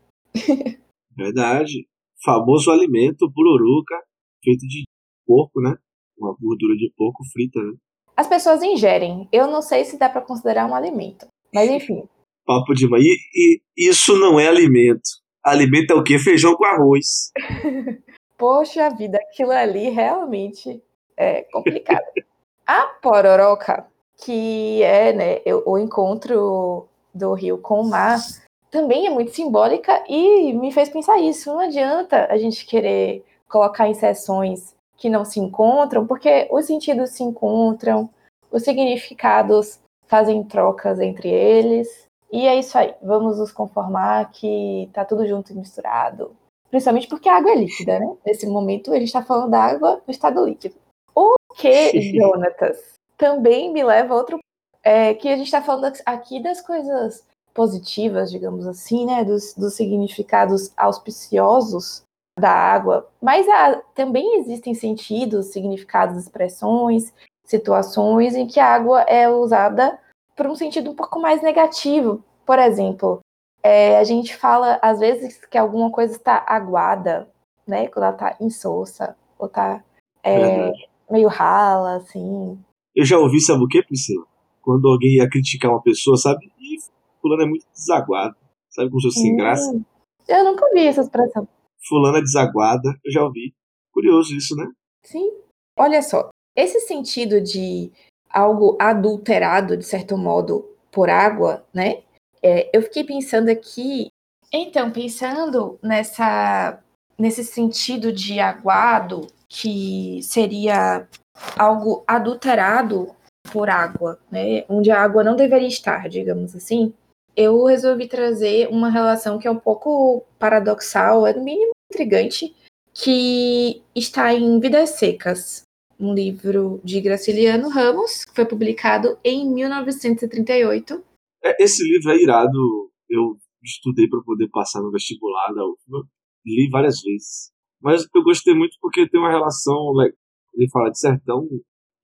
Verdade. Famoso alimento pururuca, feito de porco, né? Uma gordura de porco frita, né? As pessoas ingerem. Eu não sei se dá para considerar um alimento. Mas enfim. Papo de mãe. E, e isso não é alimento. Alimento é o quê? Feijão com arroz. [LAUGHS] Poxa vida, aquilo ali realmente é complicado. A pororoca, que é né, o encontro do rio com o mar, também é muito simbólica e me fez pensar isso. Não adianta a gente querer colocar em sessões que não se encontram, porque os sentidos se encontram, os significados fazem trocas entre eles. E é isso aí. Vamos nos conformar que tá tudo junto e misturado. Principalmente porque a água é líquida, né? Nesse momento a gente tá falando da água no estado líquido. Que, Jonatas, também me leva a outro. É, que a gente tá falando aqui das coisas positivas, digamos assim, né? Dos, dos significados auspiciosos da água, mas há, também existem sentidos, significados, expressões, situações em que a água é usada por um sentido um pouco mais negativo. Por exemplo, É, a gente fala, às vezes, que alguma coisa está aguada, né? Quando ela está insossa, ou está é, meio rala, assim. Eu já ouvi, sabe o que, Priscila? Quando alguém ia criticar uma pessoa, sabe? Ih, fulano é muito desaguado. Sabe como se fosse sem graça? Eu nunca ouvi essa expressão. Fulano é desaguada, eu já ouvi. Curioso isso, né? Sim. Olha só, esse sentido de algo adulterado, de certo modo, por água, né? É, eu fiquei pensando aqui. Então, pensando nessa, nesse sentido de aguado, que seria algo adulterado por água, né? Onde a água não deveria estar, digamos assim. Eu resolvi trazer uma relação que é um pouco paradoxal, é no mínimo intrigante, que está em Vidas Secas, um livro de Graciliano Ramos, que foi publicado em 1938. É, Esse livro é irado. Eu estudei para poder passar no vestibular da UFBA. Li várias vezes. Mas eu gostei muito porque tem uma relação. le- Ele fala de sertão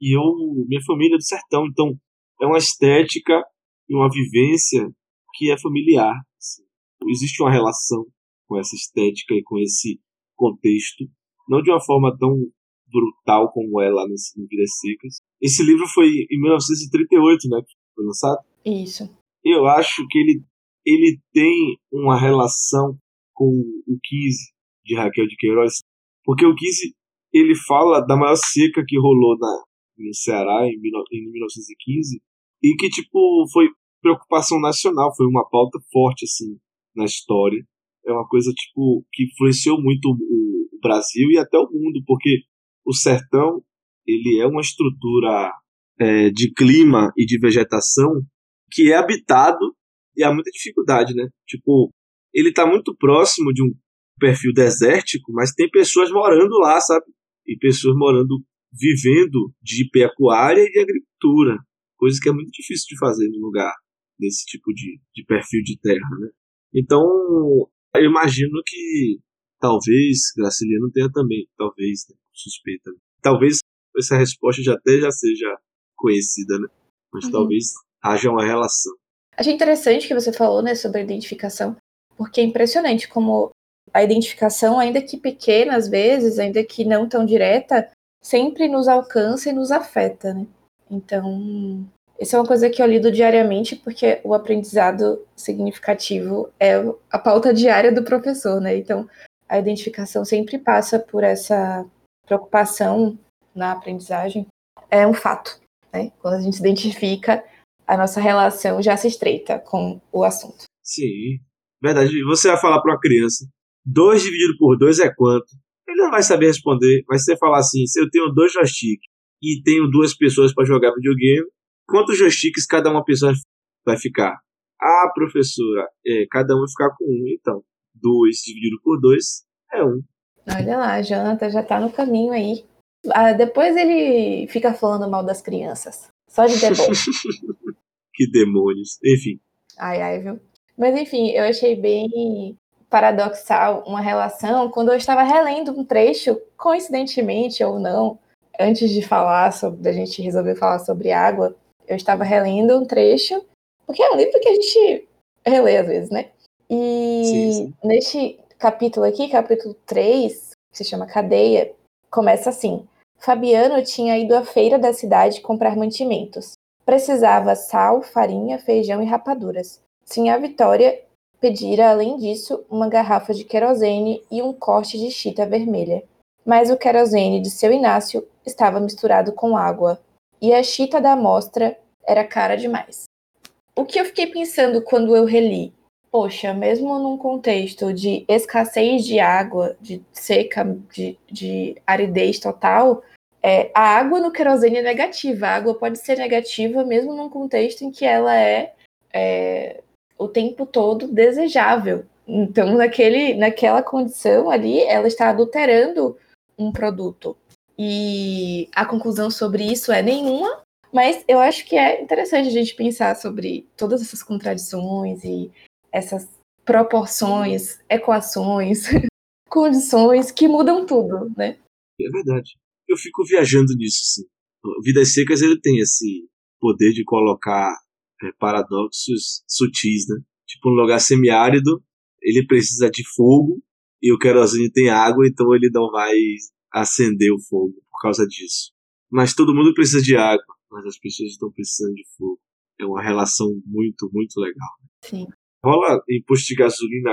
e eu, minha família é do sertão, então é uma estética e uma vivência que é familiar. assim. Existe uma relação com essa estética e com esse contexto, não de uma forma tão brutal como é lá nesse no Vidas Secas. Esse livro foi em 1938, né? que Foi lançado Isso. eu acho que ele, ele tem uma relação com o 15 de Raquel de Queiroz, porque o 15 ele fala da maior seca que rolou na, no Ceará em, 19 em 1915 e que tipo foi preocupação nacional, foi uma pauta forte assim na história. É uma coisa tipo que influenciou muito o, o Brasil e até o mundo, porque o sertão ele é uma estrutura é, de clima e de vegetação que é habitado e há muita dificuldade, né? Tipo, ele tá muito próximo de um perfil desértico, mas tem pessoas morando lá, sabe? E pessoas morando, vivendo de pecuária e de agricultura, coisa que é muito difícil de fazer num lugar desse tipo de, de perfil de terra, né? Então, eu imagino que talvez Graciliano tenha também, talvez, né? suspeita. Talvez essa resposta já até já seja conhecida, né? Mas Uhum. talvez haja uma relação. Achei interessante que você falou, né, sobre a identificação, porque é impressionante como a identificação, ainda que pequena às vezes, ainda que não tão direta, sempre nos alcança e nos afeta, né? Então, isso é uma coisa que eu lido diariamente, porque o aprendizado significativo é a pauta diária do professor, né? Então, a identificação sempre passa por essa preocupação na aprendizagem. É um fato, né? Quando a gente se identifica, a nossa relação já se estreita com o assunto. Sim, verdade. Você vai falar para uma criança, 2 dividido por 2 é quanto? Ele não vai saber responder, mas se você falar assim, se eu tenho dois joysticks e tenho duas pessoas para jogar videogame, quantos joysticks cada uma pessoa vai ficar? Ah, professora, é, cada um vai ficar com um, então. 2 dividido por 2 é 1. Um. Olha lá, Jonathan já tá no caminho aí. Ah, depois ele fica falando mal das crianças. Só de deboche. [LAUGHS] que demônios. Enfim. ai, ai, viu? Mas enfim, eu achei bem paradoxal uma relação quando eu estava relendo um trecho, coincidentemente ou não, antes de falar sobre, da gente resolver falar sobre água, eu estava relendo um trecho, porque é um livro que a gente relê às vezes, né? E Sim, sim. neste capítulo aqui, capítulo 3, que se chama Cadeia, começa assim: Fabiano tinha ido à feira da cidade comprar mantimentos. Precisava sal, farinha, feijão e rapaduras. Sinha Vitória pedira, além disso, uma garrafa de querosene e um corte de chita vermelha. Mas o querosene de seu Inácio estava misturado com água, e a chita da amostra era cara demais. O que eu fiquei pensando quando eu reli? Poxa, mesmo num contexto de escassez de água, de seca, de, de aridez total, é, a água no querosene é negativa. A água pode ser negativa mesmo num contexto em que ela é, é o tempo todo desejável. Então, naquele, naquela condição ali, ela está adulterando um produto. E a conclusão sobre isso é nenhuma, mas eu acho que é interessante a gente pensar sobre todas essas contradições e essas proporções, equações, [LAUGHS] condições que mudam tudo, né? É verdade. Eu fico viajando nisso, sim. Vidas Secas ele tem esse poder de colocar é, paradoxos sutis, né? tipo um lugar semiárido, ele precisa de fogo e o querosene tem água, então ele não vai acender o fogo por causa disso. Mas todo mundo precisa de água, mas as pessoas estão precisando de fogo. É uma relação muito, muito legal. Sim. Rola em posto de gasolina,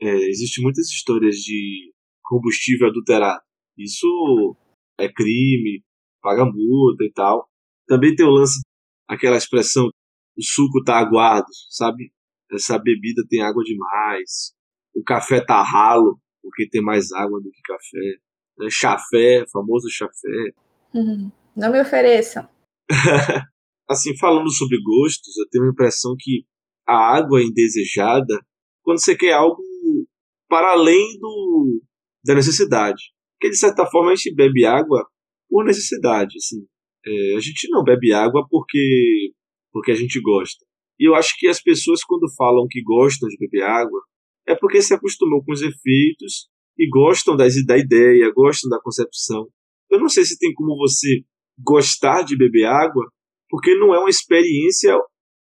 é, existe muitas histórias de combustível adulterado. Isso é crime, paga multa e tal. Também tem o lance, aquela expressão, o suco tá aguado, sabe? Essa bebida tem água demais. O café tá ralo, porque tem mais água do que café. É chafé, famoso chafé. Uhum. Não me ofereçam. [LAUGHS] assim, falando sobre gostos, eu tenho a impressão que a água é indesejada quando você quer algo para além do, da necessidade. Porque, de certa forma, a gente bebe água por necessidade. Assim. É, a gente não bebe água porque, porque a gente gosta. E eu acho que as pessoas, quando falam que gostam de beber água, é porque se acostumam com os efeitos e gostam das, da ideia, gostam da concepção. Eu não sei se tem como você gostar de beber água, porque não é uma experiência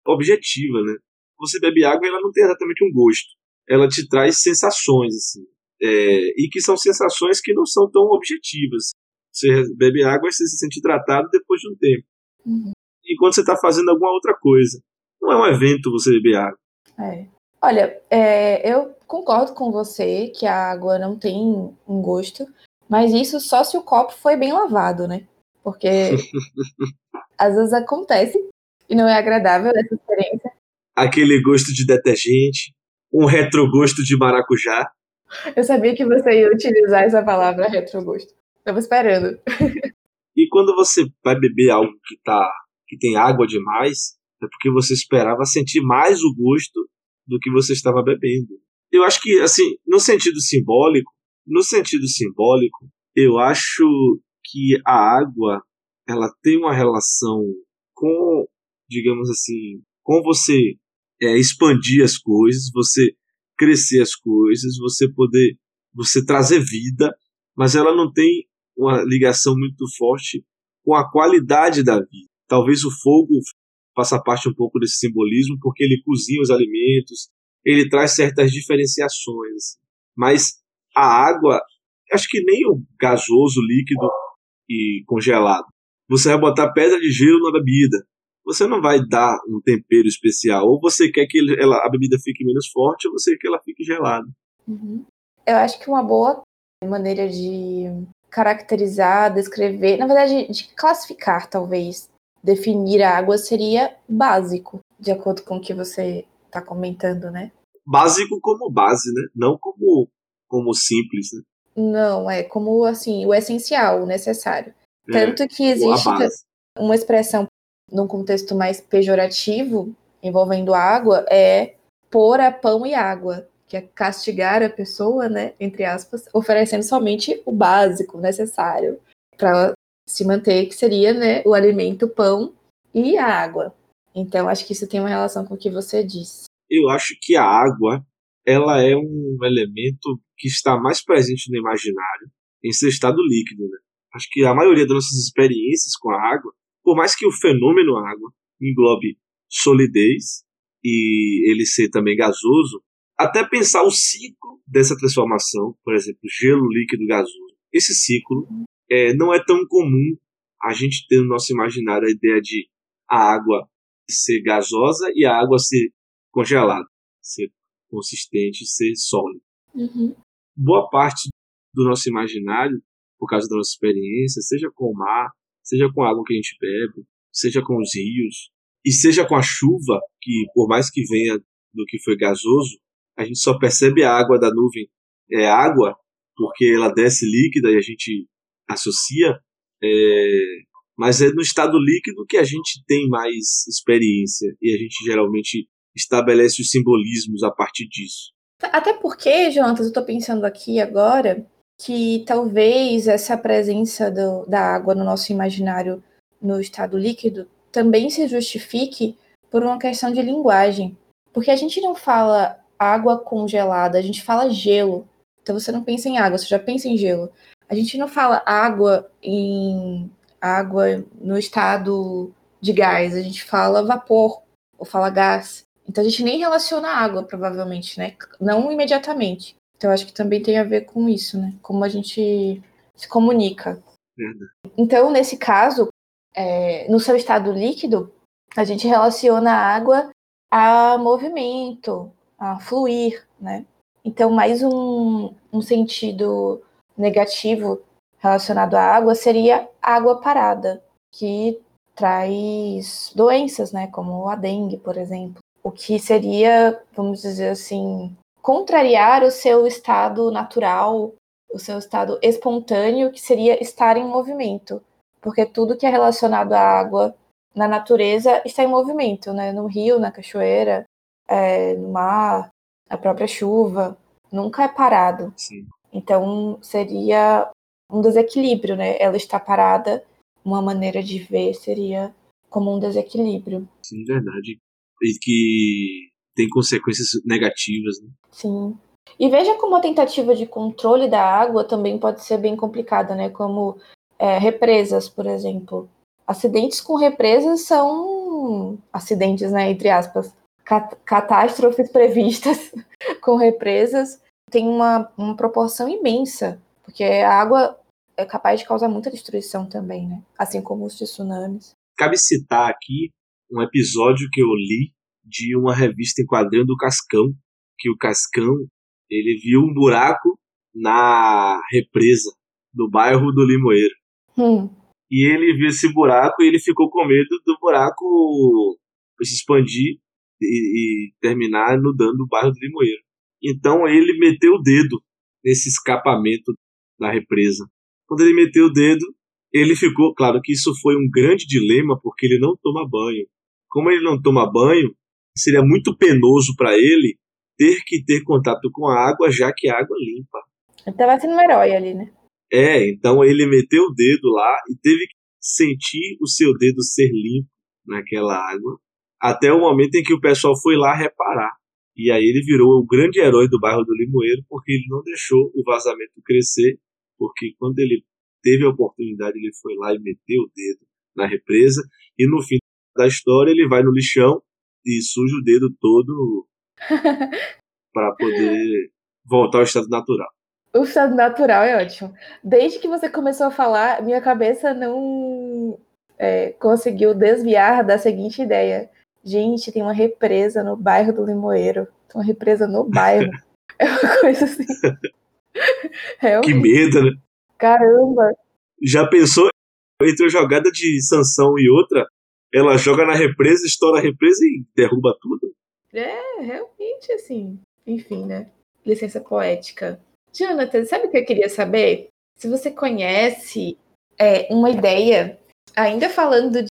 objetiva, né? Você bebe água e ela não tem exatamente um gosto. Ela te traz sensações, assim. É, e que são sensações que não são tão objetivas. Você bebe água e você se sente hidratado depois de um tempo. Uhum. Enquanto você está fazendo alguma outra coisa. Não é um evento você beber água. É. Olha, é, eu concordo com você que a água não tem um gosto, mas isso só se o copo foi bem lavado, né? Porque [LAUGHS] às vezes acontece e não é agradável essa experiência. Aquele gosto de detergente, um retrogosto de maracujá. Eu sabia que você ia utilizar essa palavra retrogosto. Tava esperando. e quando você vai beber algo que tá que tem água demais, é porque você esperava sentir mais o gosto do que você estava bebendo. Eu acho que assim, no sentido simbólico, no sentido simbólico, eu acho que a água ela tem uma relação com, digamos assim, com você é, expandir as coisas, você crescer as coisas, você poder, você trazer vida, mas ela não tem uma ligação muito forte com a qualidade da vida. Talvez o fogo faça parte um pouco desse simbolismo, porque ele cozinha os alimentos, ele traz certas diferenciações. Mas a água, acho que nem o gasoso, líquido e congelado. Você vai botar pedra de gelo na bebida. Você não vai dar um tempero especial. Ou você quer que ela, a bebida fique menos forte, ou você quer que ela fique gelada. Uhum. Eu acho que uma boa maneira de caracterizar, descrever, na verdade, de classificar, talvez, definir a água seria básico, de acordo com o que você está comentando, né? Básico como base, né? Não como, como simples, né? Não, é como assim, o essencial, o necessário. É, Tanto que existe uma expressão num contexto mais pejorativo envolvendo água é pôr a pão e água, que é castigar a pessoa, né, entre aspas, oferecendo somente o básico necessário para se manter, que seria, né, o alimento, o pão e a água. Então, acho que isso tem uma relação com o que você disse. Eu acho que a água, ela é um elemento que está mais presente no imaginário em seu estado líquido, né? Acho que a maioria das nossas experiências com a água, por mais que o fenômeno água englobe solidez e ele ser também gasoso, até pensar o ciclo dessa transformação, por exemplo, gelo líquido gasoso, esse ciclo é, não é tão comum a gente ter no nosso imaginário a ideia de a água ser gasosa e a água ser congelada, ser consistente, ser sólida. Uhum. Boa parte do nosso imaginário, por causa da nossa experiência, seja com o mar, seja com a água que a gente bebe, seja com os rios, e seja com a chuva, que por mais que venha do que foi gasoso, a gente só percebe a água da nuvem é água porque ela desce líquida e a gente associa, é, mas é no estado líquido que a gente tem mais experiência e a gente geralmente estabelece os simbolismos a partir disso. Até porque, Jonathan, eu estou pensando aqui agora que talvez essa presença do, da água no nosso imaginário no estado líquido também se justifique por uma questão de linguagem. Porque a gente não fala água congelada, a gente fala gelo. Então você não pensa em água, você já pensa em gelo. A gente não fala água em água no estado de gás, a gente fala vapor ou fala gás. Então a gente nem relaciona água, provavelmente, né? Não imediatamente. Então acho que também tem a ver com isso, né? Como a gente se comunica. Verdade. Então, nesse caso, é, no seu estado líquido, a gente relaciona a água a movimento, a fluir, né? Então, mais um, um sentido negativo relacionado à água seria água parada, que traz doenças, né, como a dengue, por exemplo. O que seria, vamos dizer assim, contrariar o seu estado natural, o seu estado espontâneo, que seria estar em movimento. Porque tudo que é relacionado à água na natureza está em movimento, né? No rio, na cachoeira, é, no mar, a própria chuva, nunca é parado. Sim. Então seria um desequilíbrio, né? Ela está parada, uma maneira de ver seria como um desequilíbrio. Sim, verdade. E que tem consequências negativas, né? Sim. E veja como a tentativa de controle da água também pode ser bem complicada, né? Como é, represas, por exemplo. Acidentes com represas são acidentes, né? Entre aspas. Cat catástrofes [LAUGHS] previstas com represas tem uma, uma proporção imensa, porque a água é capaz de causar muita destruição também, né? Assim como os tsunamis. Cabe citar aqui um episódio que eu li de uma revista em quadrinho do Cascão, que o Cascão ele viu um buraco na represa do bairro do Limoeiro. Hum. E ele viu esse buraco e ele ficou com medo do buraco se expandir e, e terminar inundando o bairro do Limoeiro. Então ele meteu o dedo nesse escapamento da represa. Quando ele meteu o dedo, ele ficou. Claro que isso foi um grande dilema porque ele não toma banho. Como ele não toma banho, seria muito penoso para ele ter que ter contato com a água, já que a água é limpa. Ele tava sendo um herói ali, né? É, então ele meteu o dedo lá e teve que sentir o seu dedo ser limpo naquela água, até o momento em que o pessoal foi lá reparar. E aí ele virou o grande herói do bairro do Limoeiro, porque ele não deixou o vazamento crescer, porque quando ele teve a oportunidade, ele foi lá e meteu o dedo na represa, e no fim da história ele vai no lixão e suja o dedo todo [LAUGHS] para poder voltar ao estado natural. O estado natural é ótimo. Desde que você começou a falar, minha cabeça não é, conseguiu desviar da seguinte ideia. Gente, tem uma represa no bairro do Limoeiro. Tem uma represa no bairro. [LAUGHS] é uma coisa assim. Realmente. [LAUGHS] Que medo, né? Caramba! Já pensou entre uma jogada de sanção e outra? Ela joga na represa, estoura a represa e derruba tudo? É, realmente, assim. Enfim, né? Licença poética. Jonathan, sabe o que eu queria saber? Se você conhece é, uma ideia, ainda falando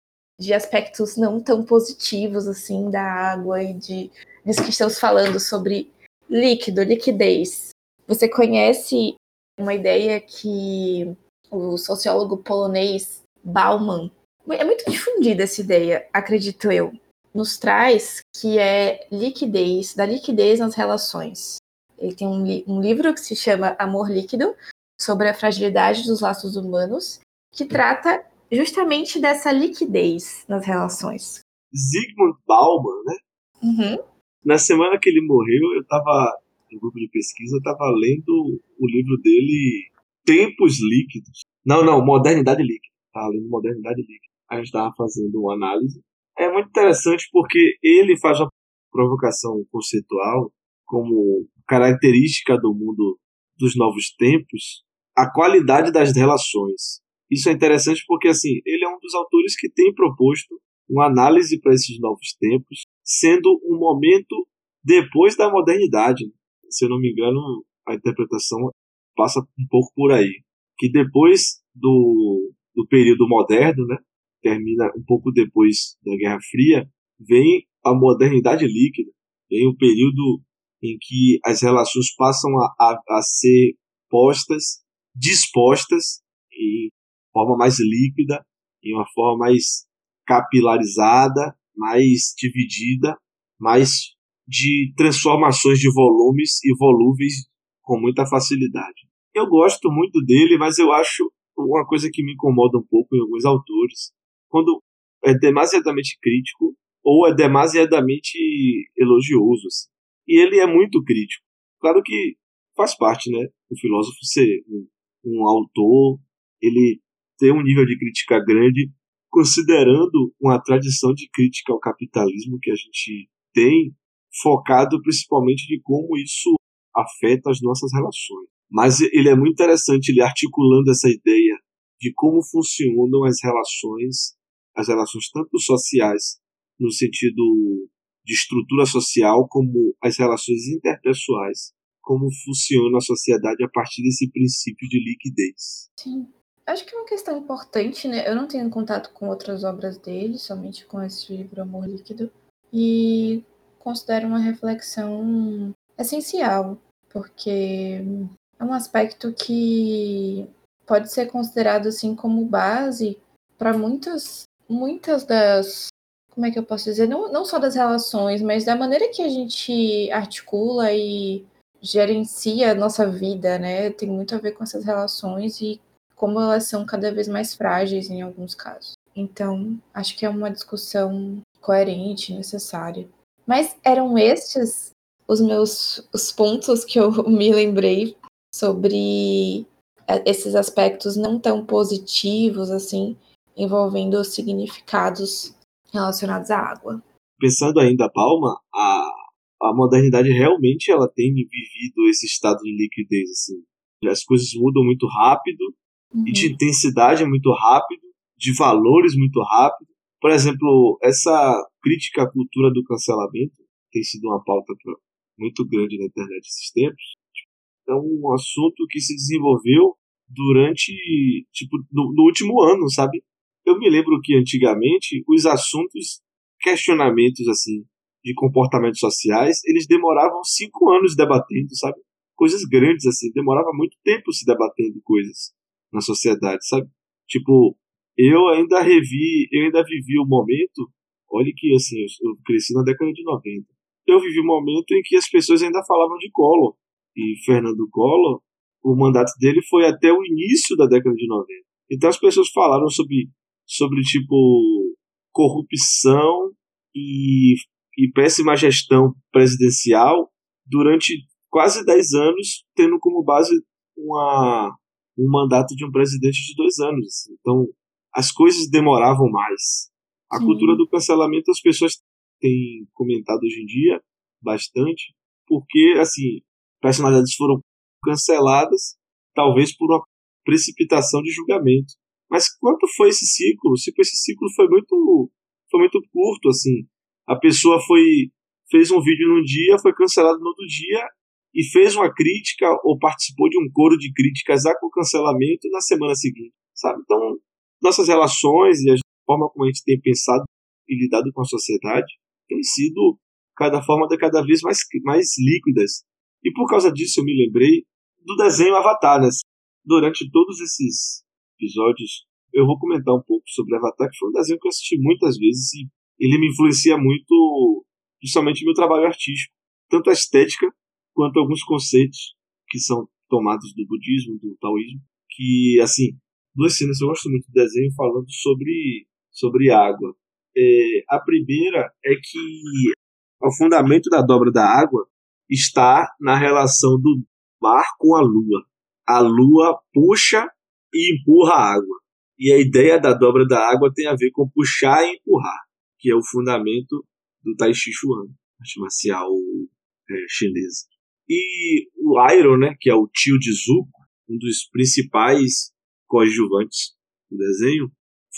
de, aspectos não tão positivos assim da água e de disso que estamos falando sobre líquido, liquidez. Você conhece uma ideia que o sociólogo polonês Bauman é muito difundida essa ideia, acredito eu, nos traz que é liquidez, da liquidez nas relações. Ele tem um, li um livro que se chama Amor Líquido, sobre a fragilidade dos laços humanos, que trata justamente dessa liquidez nas relações. Zygmunt Bauman, né? Uhum. Na semana que ele morreu, eu estava no grupo de pesquisa, eu estava lendo o livro dele Tempos Líquidos. Não, não, Modernidade Líquida. Estava lendo Modernidade Líquida. A gente estava fazendo uma análise. É muito interessante porque ele faz uma provocação conceitual como característica do mundo dos novos tempos, a qualidade das relações. Isso é interessante porque assim, ele é um dos autores que tem proposto uma análise para esses novos tempos, sendo um momento depois da modernidade. Se eu não me engano, a interpretação passa um pouco por aí, que depois do, do período moderno, né, termina um pouco depois da Guerra Fria, vem a modernidade líquida, vem o período em que as relações passam a, a, a ser postas, dispostas em forma mais líquida, em uma forma mais capilarizada, mais dividida, mais de transformações de volumes e volúveis com muita facilidade. Eu gosto muito dele, mas eu acho uma coisa que me incomoda um pouco em alguns autores, quando é demasiadamente crítico ou é demasiadamente elogioso. Assim. E ele é muito crítico. Claro que faz parte, né? O filósofo ser um, um autor, ele ter um nível de crítica grande, considerando uma tradição de crítica ao capitalismo que a gente tem, focado principalmente de como isso afeta as nossas relações. Mas ele é muito interessante ele articulando essa ideia de como funcionam as relações, as relações tanto sociais no sentido de estrutura social como as relações interpessoais, como funciona a sociedade a partir desse princípio de liquidez. Sim. Acho que é uma questão importante, né? Eu não tenho contato com outras obras dele, somente com esse livro Amor Líquido, e considero uma reflexão essencial, porque é um aspecto que pode ser considerado assim como base para muitas muitas das como é que eu posso dizer? Não, não só das relações mas da maneira que a gente articula e gerencia a nossa vida né? Tem muito a ver com essas relações e como elas são cada vez mais frágeis em alguns casos então acho que é uma discussão coerente necessária mas eram estes os meus os pontos que eu [LAUGHS] me lembrei sobre é, esses aspectos não tão positivos assim, envolvendo significados relacionados à água. Pensando ainda, Palma, a, a modernidade realmente ela tem vivido esse estado de liquidez assim. As coisas mudam muito rápido uhum. e de uhum. intensidade muito rápido, de valores muito rápido. Por exemplo, essa crítica à cultura do cancelamento tem sido uma pauta muito grande na internet esses tempos é um assunto que se desenvolveu durante, tipo, no, no, último ano, sabe? Eu me lembro que antigamente os assuntos, questionamentos, assim, de comportamentos sociais, eles demoravam cinco anos debatendo, sabe? Coisas grandes, assim, demorava muito tempo se debatendo coisas na sociedade, sabe? Tipo, eu ainda revi, eu ainda vivi o momento, olha que, assim, eu, cresci na década de 90. Eu vivi um momento em que as pessoas ainda falavam de colo e Fernando Collor, o mandato dele foi até o início da década de 90. Então as pessoas falaram sobre, sobre tipo, corrupção e, e péssima gestão presidencial durante quase 10 anos, tendo como base uma, um mandato de um presidente de dois anos. Então as coisas demoravam mais. A Sim. cultura do cancelamento as pessoas têm comentado hoje em dia bastante, porque assim personalidades foram canceladas, talvez por uma precipitação de julgamento. Mas quanto foi esse ciclo? Tipo, esse ciclo foi muito, foi muito curto, assim. A pessoa foi fez um vídeo num dia, foi cancelado no outro dia e fez uma crítica ou participou de um coro de críticas a com cancelamento na semana seguinte, sabe? Então, nossas relações e a forma como a gente tem pensado e lidado com a sociedade tem sido cada forma de cada vez mais mais líquidas e por causa disso eu me lembrei do desenho Avatar, né? Durante todos esses episódios, eu vou comentar um pouco sobre Avatar, que foi um desenho que eu assisti muitas vezes e ele me influencia muito, principalmente meu trabalho artístico. Tanto a estética, quanto alguns conceitos que são tomados do budismo, do taoísmo, que, assim, duas cenas eu gosto muito do desenho falando sobre, sobre água. É, a primeira é que o fundamento da dobra da água está na relação do mar com a lua. A lua puxa e empurra a água. E a ideia da dobra da água tem a ver com puxar e empurrar, que é o fundamento do Tai Chi Chuan, arte marcial é, chinesa. E o Iron, né, que é o tio de Zuko, um dos principais coadjuvantes do desenho,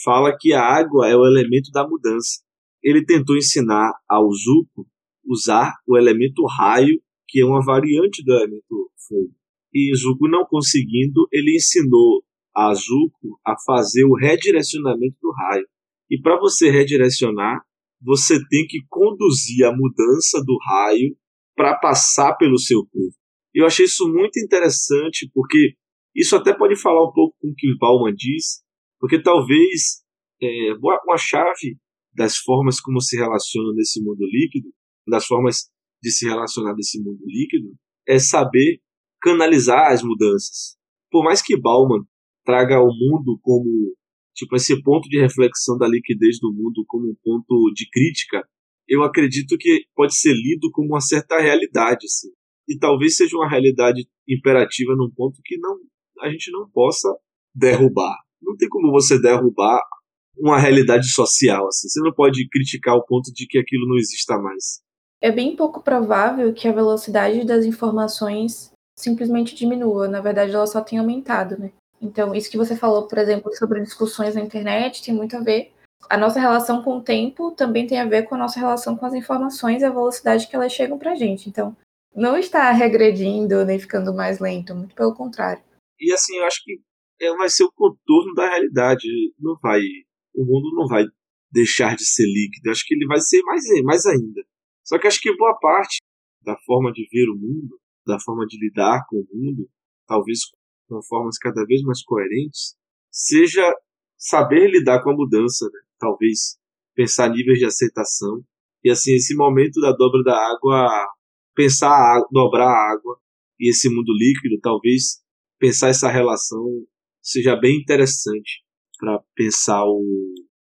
fala que a água é o elemento da mudança. Ele tentou ensinar ao Zuko usar o elemento raio que é uma variante do elemento fogo. E Zuko não conseguindo, ele ensinou a Zuko a fazer o redirecionamento do raio. E para você redirecionar, você tem que conduzir a mudança do raio para passar pelo seu corpo. Eu achei isso muito interessante, porque isso até pode falar um pouco com o que o Bauman diz, porque talvez é, uma chave das formas como se relaciona nesse mundo líquido, das formas de se relacionar desse mundo líquido é saber canalizar as mudanças. Por mais que Bauman traga o mundo como tipo esse ponto de reflexão da liquidez do mundo como um ponto de crítica eu acredito que pode ser lido como uma certa realidade, assim. E talvez seja uma realidade imperativa num ponto que não a gente não possa derrubar. Não tem como você derrubar uma realidade social, assim. Você não pode criticar o ponto de que aquilo não exista mais. É bem pouco provável que a velocidade das informações simplesmente diminua. Na verdade, ela só tem aumentado, né? Então, isso que você falou, por exemplo, sobre discussões na internet, tem muito a ver. A nossa relação com o tempo também tem a ver com a nossa relação com as informações e a velocidade que elas chegam pra gente. Então, não está regredindo nem ficando mais lento, muito pelo contrário. E assim, eu acho que é, vai ser o contorno da realidade. Não vai. O mundo não vai deixar de ser líquido. Eu acho que ele vai ser mais, mais ainda. Só que acho que boa parte da forma de ver o mundo, da forma de lidar com o mundo, talvez com formas cada vez mais coerentes, seja saber lidar com a mudança, né? talvez pensar níveis de aceitação. E assim, esse momento da dobra da água, pensar a água, dobrar a água e esse mundo líquido, talvez pensar essa relação seja bem interessante para pensar o,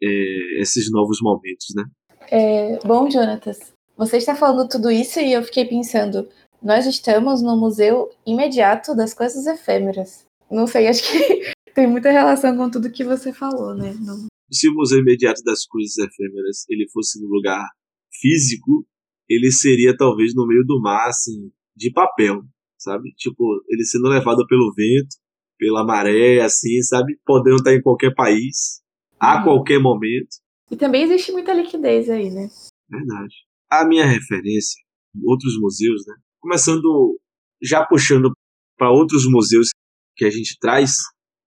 é, esses novos momentos, né? É, bom, Jonatas, você está falando tudo isso e eu fiquei pensando, nós estamos no museu imediato das coisas efêmeras. Não sei, acho que tem muita relação com tudo que você falou, né? Não... Se o museu imediato das coisas efêmeras ele fosse no lugar físico, ele seria talvez no meio do mar, assim, de papel, sabe? Tipo, ele sendo levado pelo vento, pela maré, assim, sabe? Podendo estar em qualquer país, a uhum. qualquer momento. E também existe muita liquidez aí, né? Verdade. A minha referência, outros museus, né? Começando, já puxando para outros museus que a gente traz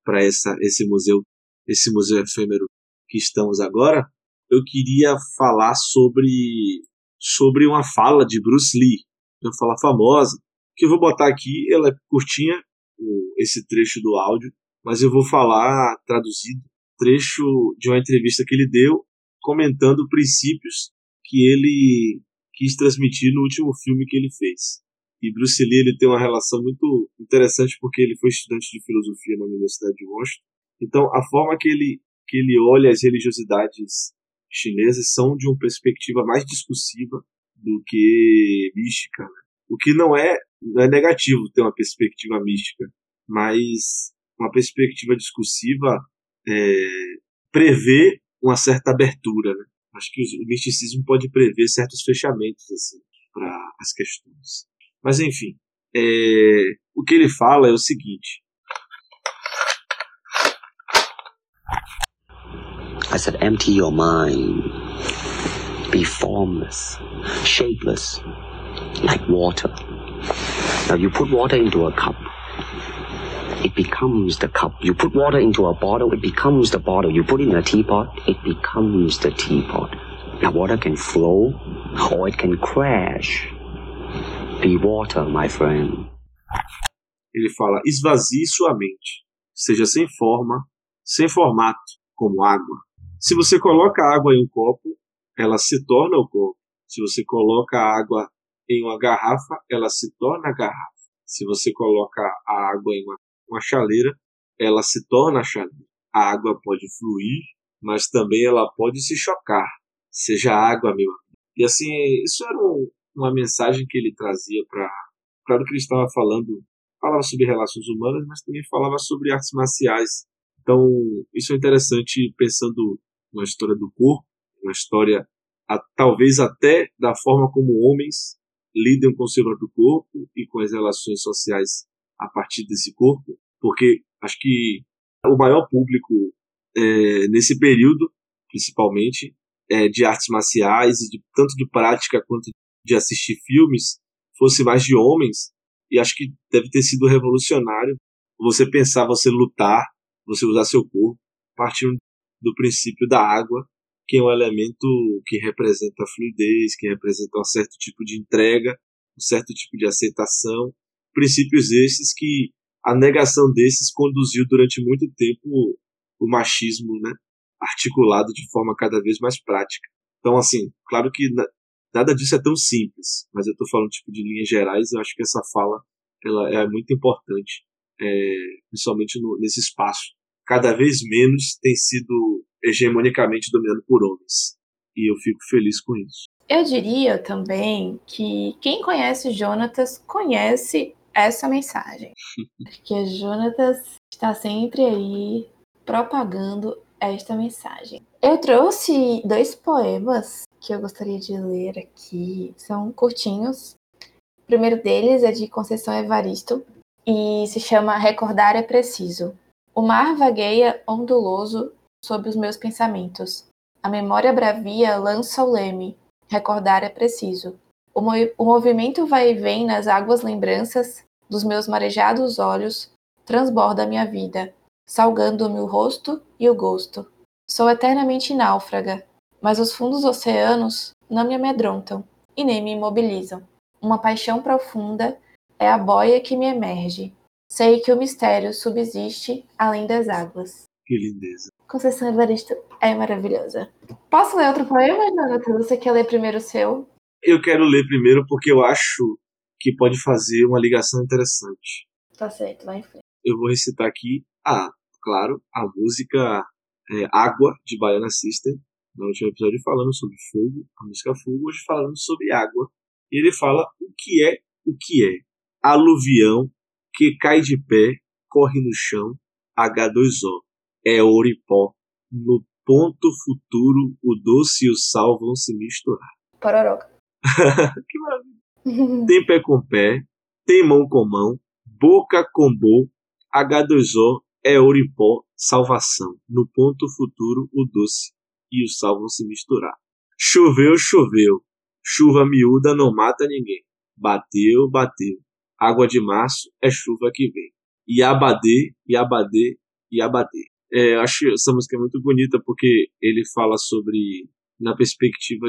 para esse museu, esse museu efêmero que estamos agora, eu queria falar sobre sobre uma fala de Bruce Lee, uma fala famosa, que eu vou botar aqui, ela é curtinha, esse trecho do áudio, mas eu vou falar traduzido, trecho de uma entrevista que ele deu comentando princípios que ele quis transmitir no último filme que ele fez. E Bruce Lee ele tem uma relação muito interessante porque ele foi estudante de filosofia na Universidade de Washington. Então, a forma que ele que ele olha as religiosidades chinesas são de uma perspectiva mais discursiva do que mística. Né? O que não é, não é negativo ter uma perspectiva mística, mas uma perspectiva discursiva é, prevê uma certa abertura. Né? Acho que o misticismo pode prever certos fechamentos assim para as questões. Mas enfim, é, o que ele fala é o seguinte: I said, empty your mind. Be formless, shapeless, like water. Now you put water into a cup. It becomes the cup. You put water into a bottle, it becomes the bottle. You put it in a teapot, it becomes the teapot. Now water can flow or it can crash. Be water, my friend. Ele fala: esvazie sua mente. Seja sem forma, sem formato, como água. Se você coloca água em um copo, ela se torna o copo. Se você coloca água em uma garrafa, ela se torna a garrafa. Se você coloca a água em uma, uma chaleira, ela se torna a chaleira. A água pode fluir, mas também ela pode se chocar. Seja água, meu amigo. E assim, isso era um, uma mensagem que ele trazia para. Claro que ele estava falando, falava sobre relações humanas, mas também falava sobre artes marciais. Então, isso é interessante pensando uma história do corpo, uma história a, talvez até da forma como homens lidam com o seu próprio corpo e com as relações sociais a partir desse corpo, porque acho que o maior público é, nesse período, principalmente, é, de artes marciais e de, tanto de prática quanto de assistir filmes, fosse mais de homens, e acho que deve ter sido revolucionário você pensar, você lutar, você usar seu corpo, partindo do princípio da água, que é um elemento que representa fluidez, que representa um certo tipo de entrega, um certo tipo de aceitação. Princípios esses que a negação desses conduziu durante muito tempo o machismo, né, articulado de forma cada vez mais prática. Então, assim, claro que nada disso é tão simples, mas eu estou falando tipo de linhas gerais. Eu acho que essa fala ela é muito importante, é, principalmente no, nesse espaço cada vez menos tem sido hegemonicamente dominado por homens. E eu fico feliz com isso. Eu diria também que quem conhece Jonatas conhece essa mensagem. [LAUGHS] Porque Jonatas está sempre aí propagando esta mensagem. Eu trouxe dois poemas que eu gostaria de ler aqui. São curtinhos. O primeiro deles é de Conceição Evaristo e se chama Recordar é Preciso. O mar vagueia onduloso sob os meus pensamentos. A memória bravia lança o leme. Recordar é preciso. O, mo o movimento vai e vem nas águas lembranças dos meus marejados olhos, transborda a minha vida, salgando-me o rosto e o gosto. Sou eternamente náufraga, mas os fundos oceanos não me amedrontam e nem me imobilizam. Uma paixão profunda é a boia que me emerge. Sei que o mistério subsiste além das águas. Que lindeza. Conceição Evaristo é maravilhosa. Posso ler outro poema, Jonathan? Você quer ler primeiro o seu? Eu quero ler primeiro porque eu acho que pode fazer uma ligação interessante. Tá certo, vai em frente. Eu vou recitar aqui, a, claro, a música é, Água, de Baiana System. No último episódio falando sobre fogo, a música Fogo, hoje falando sobre água. E ele fala o que é o que é. Aluvião que cai de pé, corre no chão, H2O. É ouro e pó. No ponto futuro, o doce e o sal vão se misturar. Pororoca. [LAUGHS] que maravilha. Tem pé com pé, tem mão com mão, boca com boca, H2O é ouro e pó, salvação. No ponto futuro, o doce e o sal vão se misturar. Choveu, choveu. Chuva miúda não mata ninguém. Bateu, bateu. Água de março é chuva que vem. Iabadê, Iabadê, Iabadê. É, acho essa música muito bonita porque ele fala sobre, na perspectiva,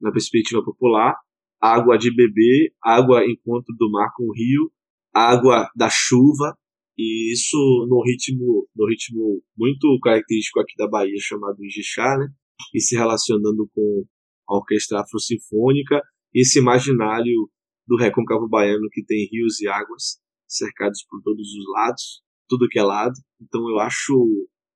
na perspectiva popular, água de beber, água encontro do mar com o rio, água da chuva, e isso no ritmo, no ritmo muito característico aqui da Bahia, chamado Ijixá, né? E se relacionando com a orquestra afro-sinfônica, esse imaginário do recôncavo baiano que tem rios e águas cercados por todos os lados, tudo que é lado. Então eu acho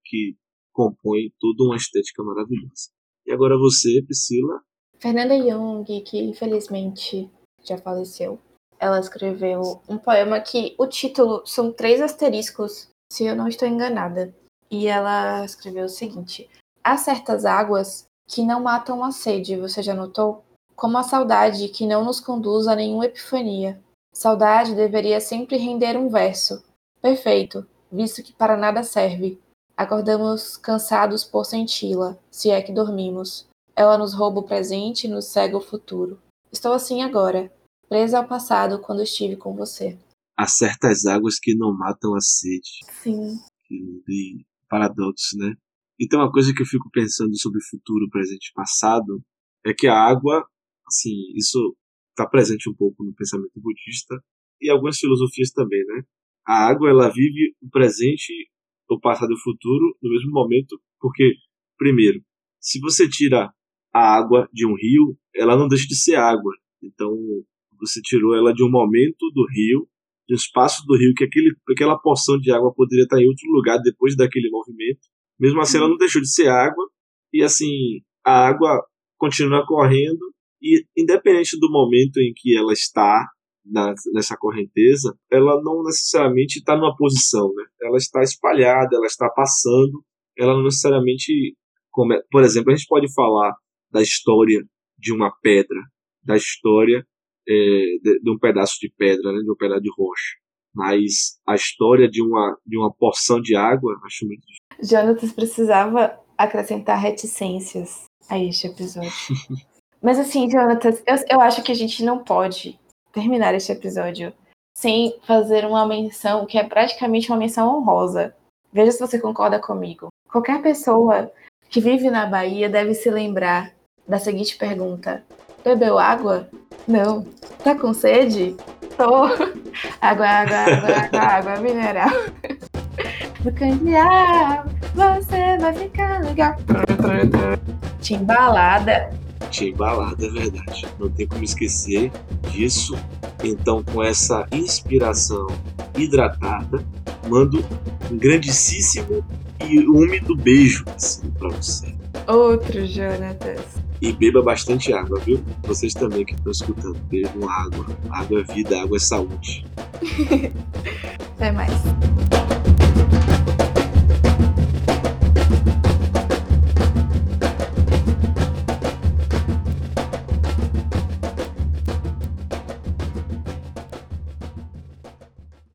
que compõe toda uma estética maravilhosa. E agora você, Priscila. Fernanda Young, que infelizmente já faleceu, ela escreveu um poema que o título são três asteriscos, se eu não estou enganada. E ela escreveu o seguinte: Há certas águas que não matam a sede, você já notou? Como a saudade que não nos conduz a nenhuma epifania. Saudade deveria sempre render um verso. Perfeito, visto que para nada serve. Acordamos cansados por senti-la, se é que dormimos. Ela nos rouba o presente e nos cega o futuro. Estou assim agora, presa ao passado quando estive com você. Há certas águas que não matam a sede. Sim. Que paradoxo, né? E tem uma coisa que eu fico pensando sobre futuro, presente e passado, é que a água, assim, isso está presente um pouco no pensamento budista e algumas filosofias também, né? A água, ela vive o presente, o passado e o futuro no mesmo momento, porque, primeiro, se você tira a água de um rio, ela não deixa de ser água. Então, você tirou ela de um momento do rio, de um espaço do rio que aquele, aquela porção de água poderia estar em outro lugar depois daquele movimento. Mesmo assim, ela não deixou de ser água e assim a água continua correndo e independente do momento em que ela está na, nessa correnteza, ela não necessariamente está numa posição, né? Ela está espalhada, ela está passando, ela não necessariamente, como é, por exemplo, a gente pode falar da história de uma pedra, da história de, de, um pedaço de pedra, né, de um pedaço de rocha. Mas a história de uma, de uma porção de água, acho muito difícil. Jonatas precisava acrescentar reticências a este episódio. [LAUGHS] Mas assim, Jonatas, eu, eu acho que a gente não pode terminar este episódio sem fazer uma menção que é praticamente uma menção honrosa. Veja se você concorda comigo. Qualquer pessoa que vive na Bahia deve se lembrar da seguinte pergunta: Bebeu água? Não. Tá com sede? Tô. Água, água, água, água, água mineral. No candeal, você vai ficar legal. Timbalada. Timbalada, é verdade. Não tem como esquecer disso. Então, com essa inspiração hidratada, mando um grandíssimo e úmido beijo assim, para você. Outro, Jonatas. E beba bastante água, viu? Vocês também que estão escutando, bebam água. Água é vida, água é saúde. [LAUGHS] Até mais.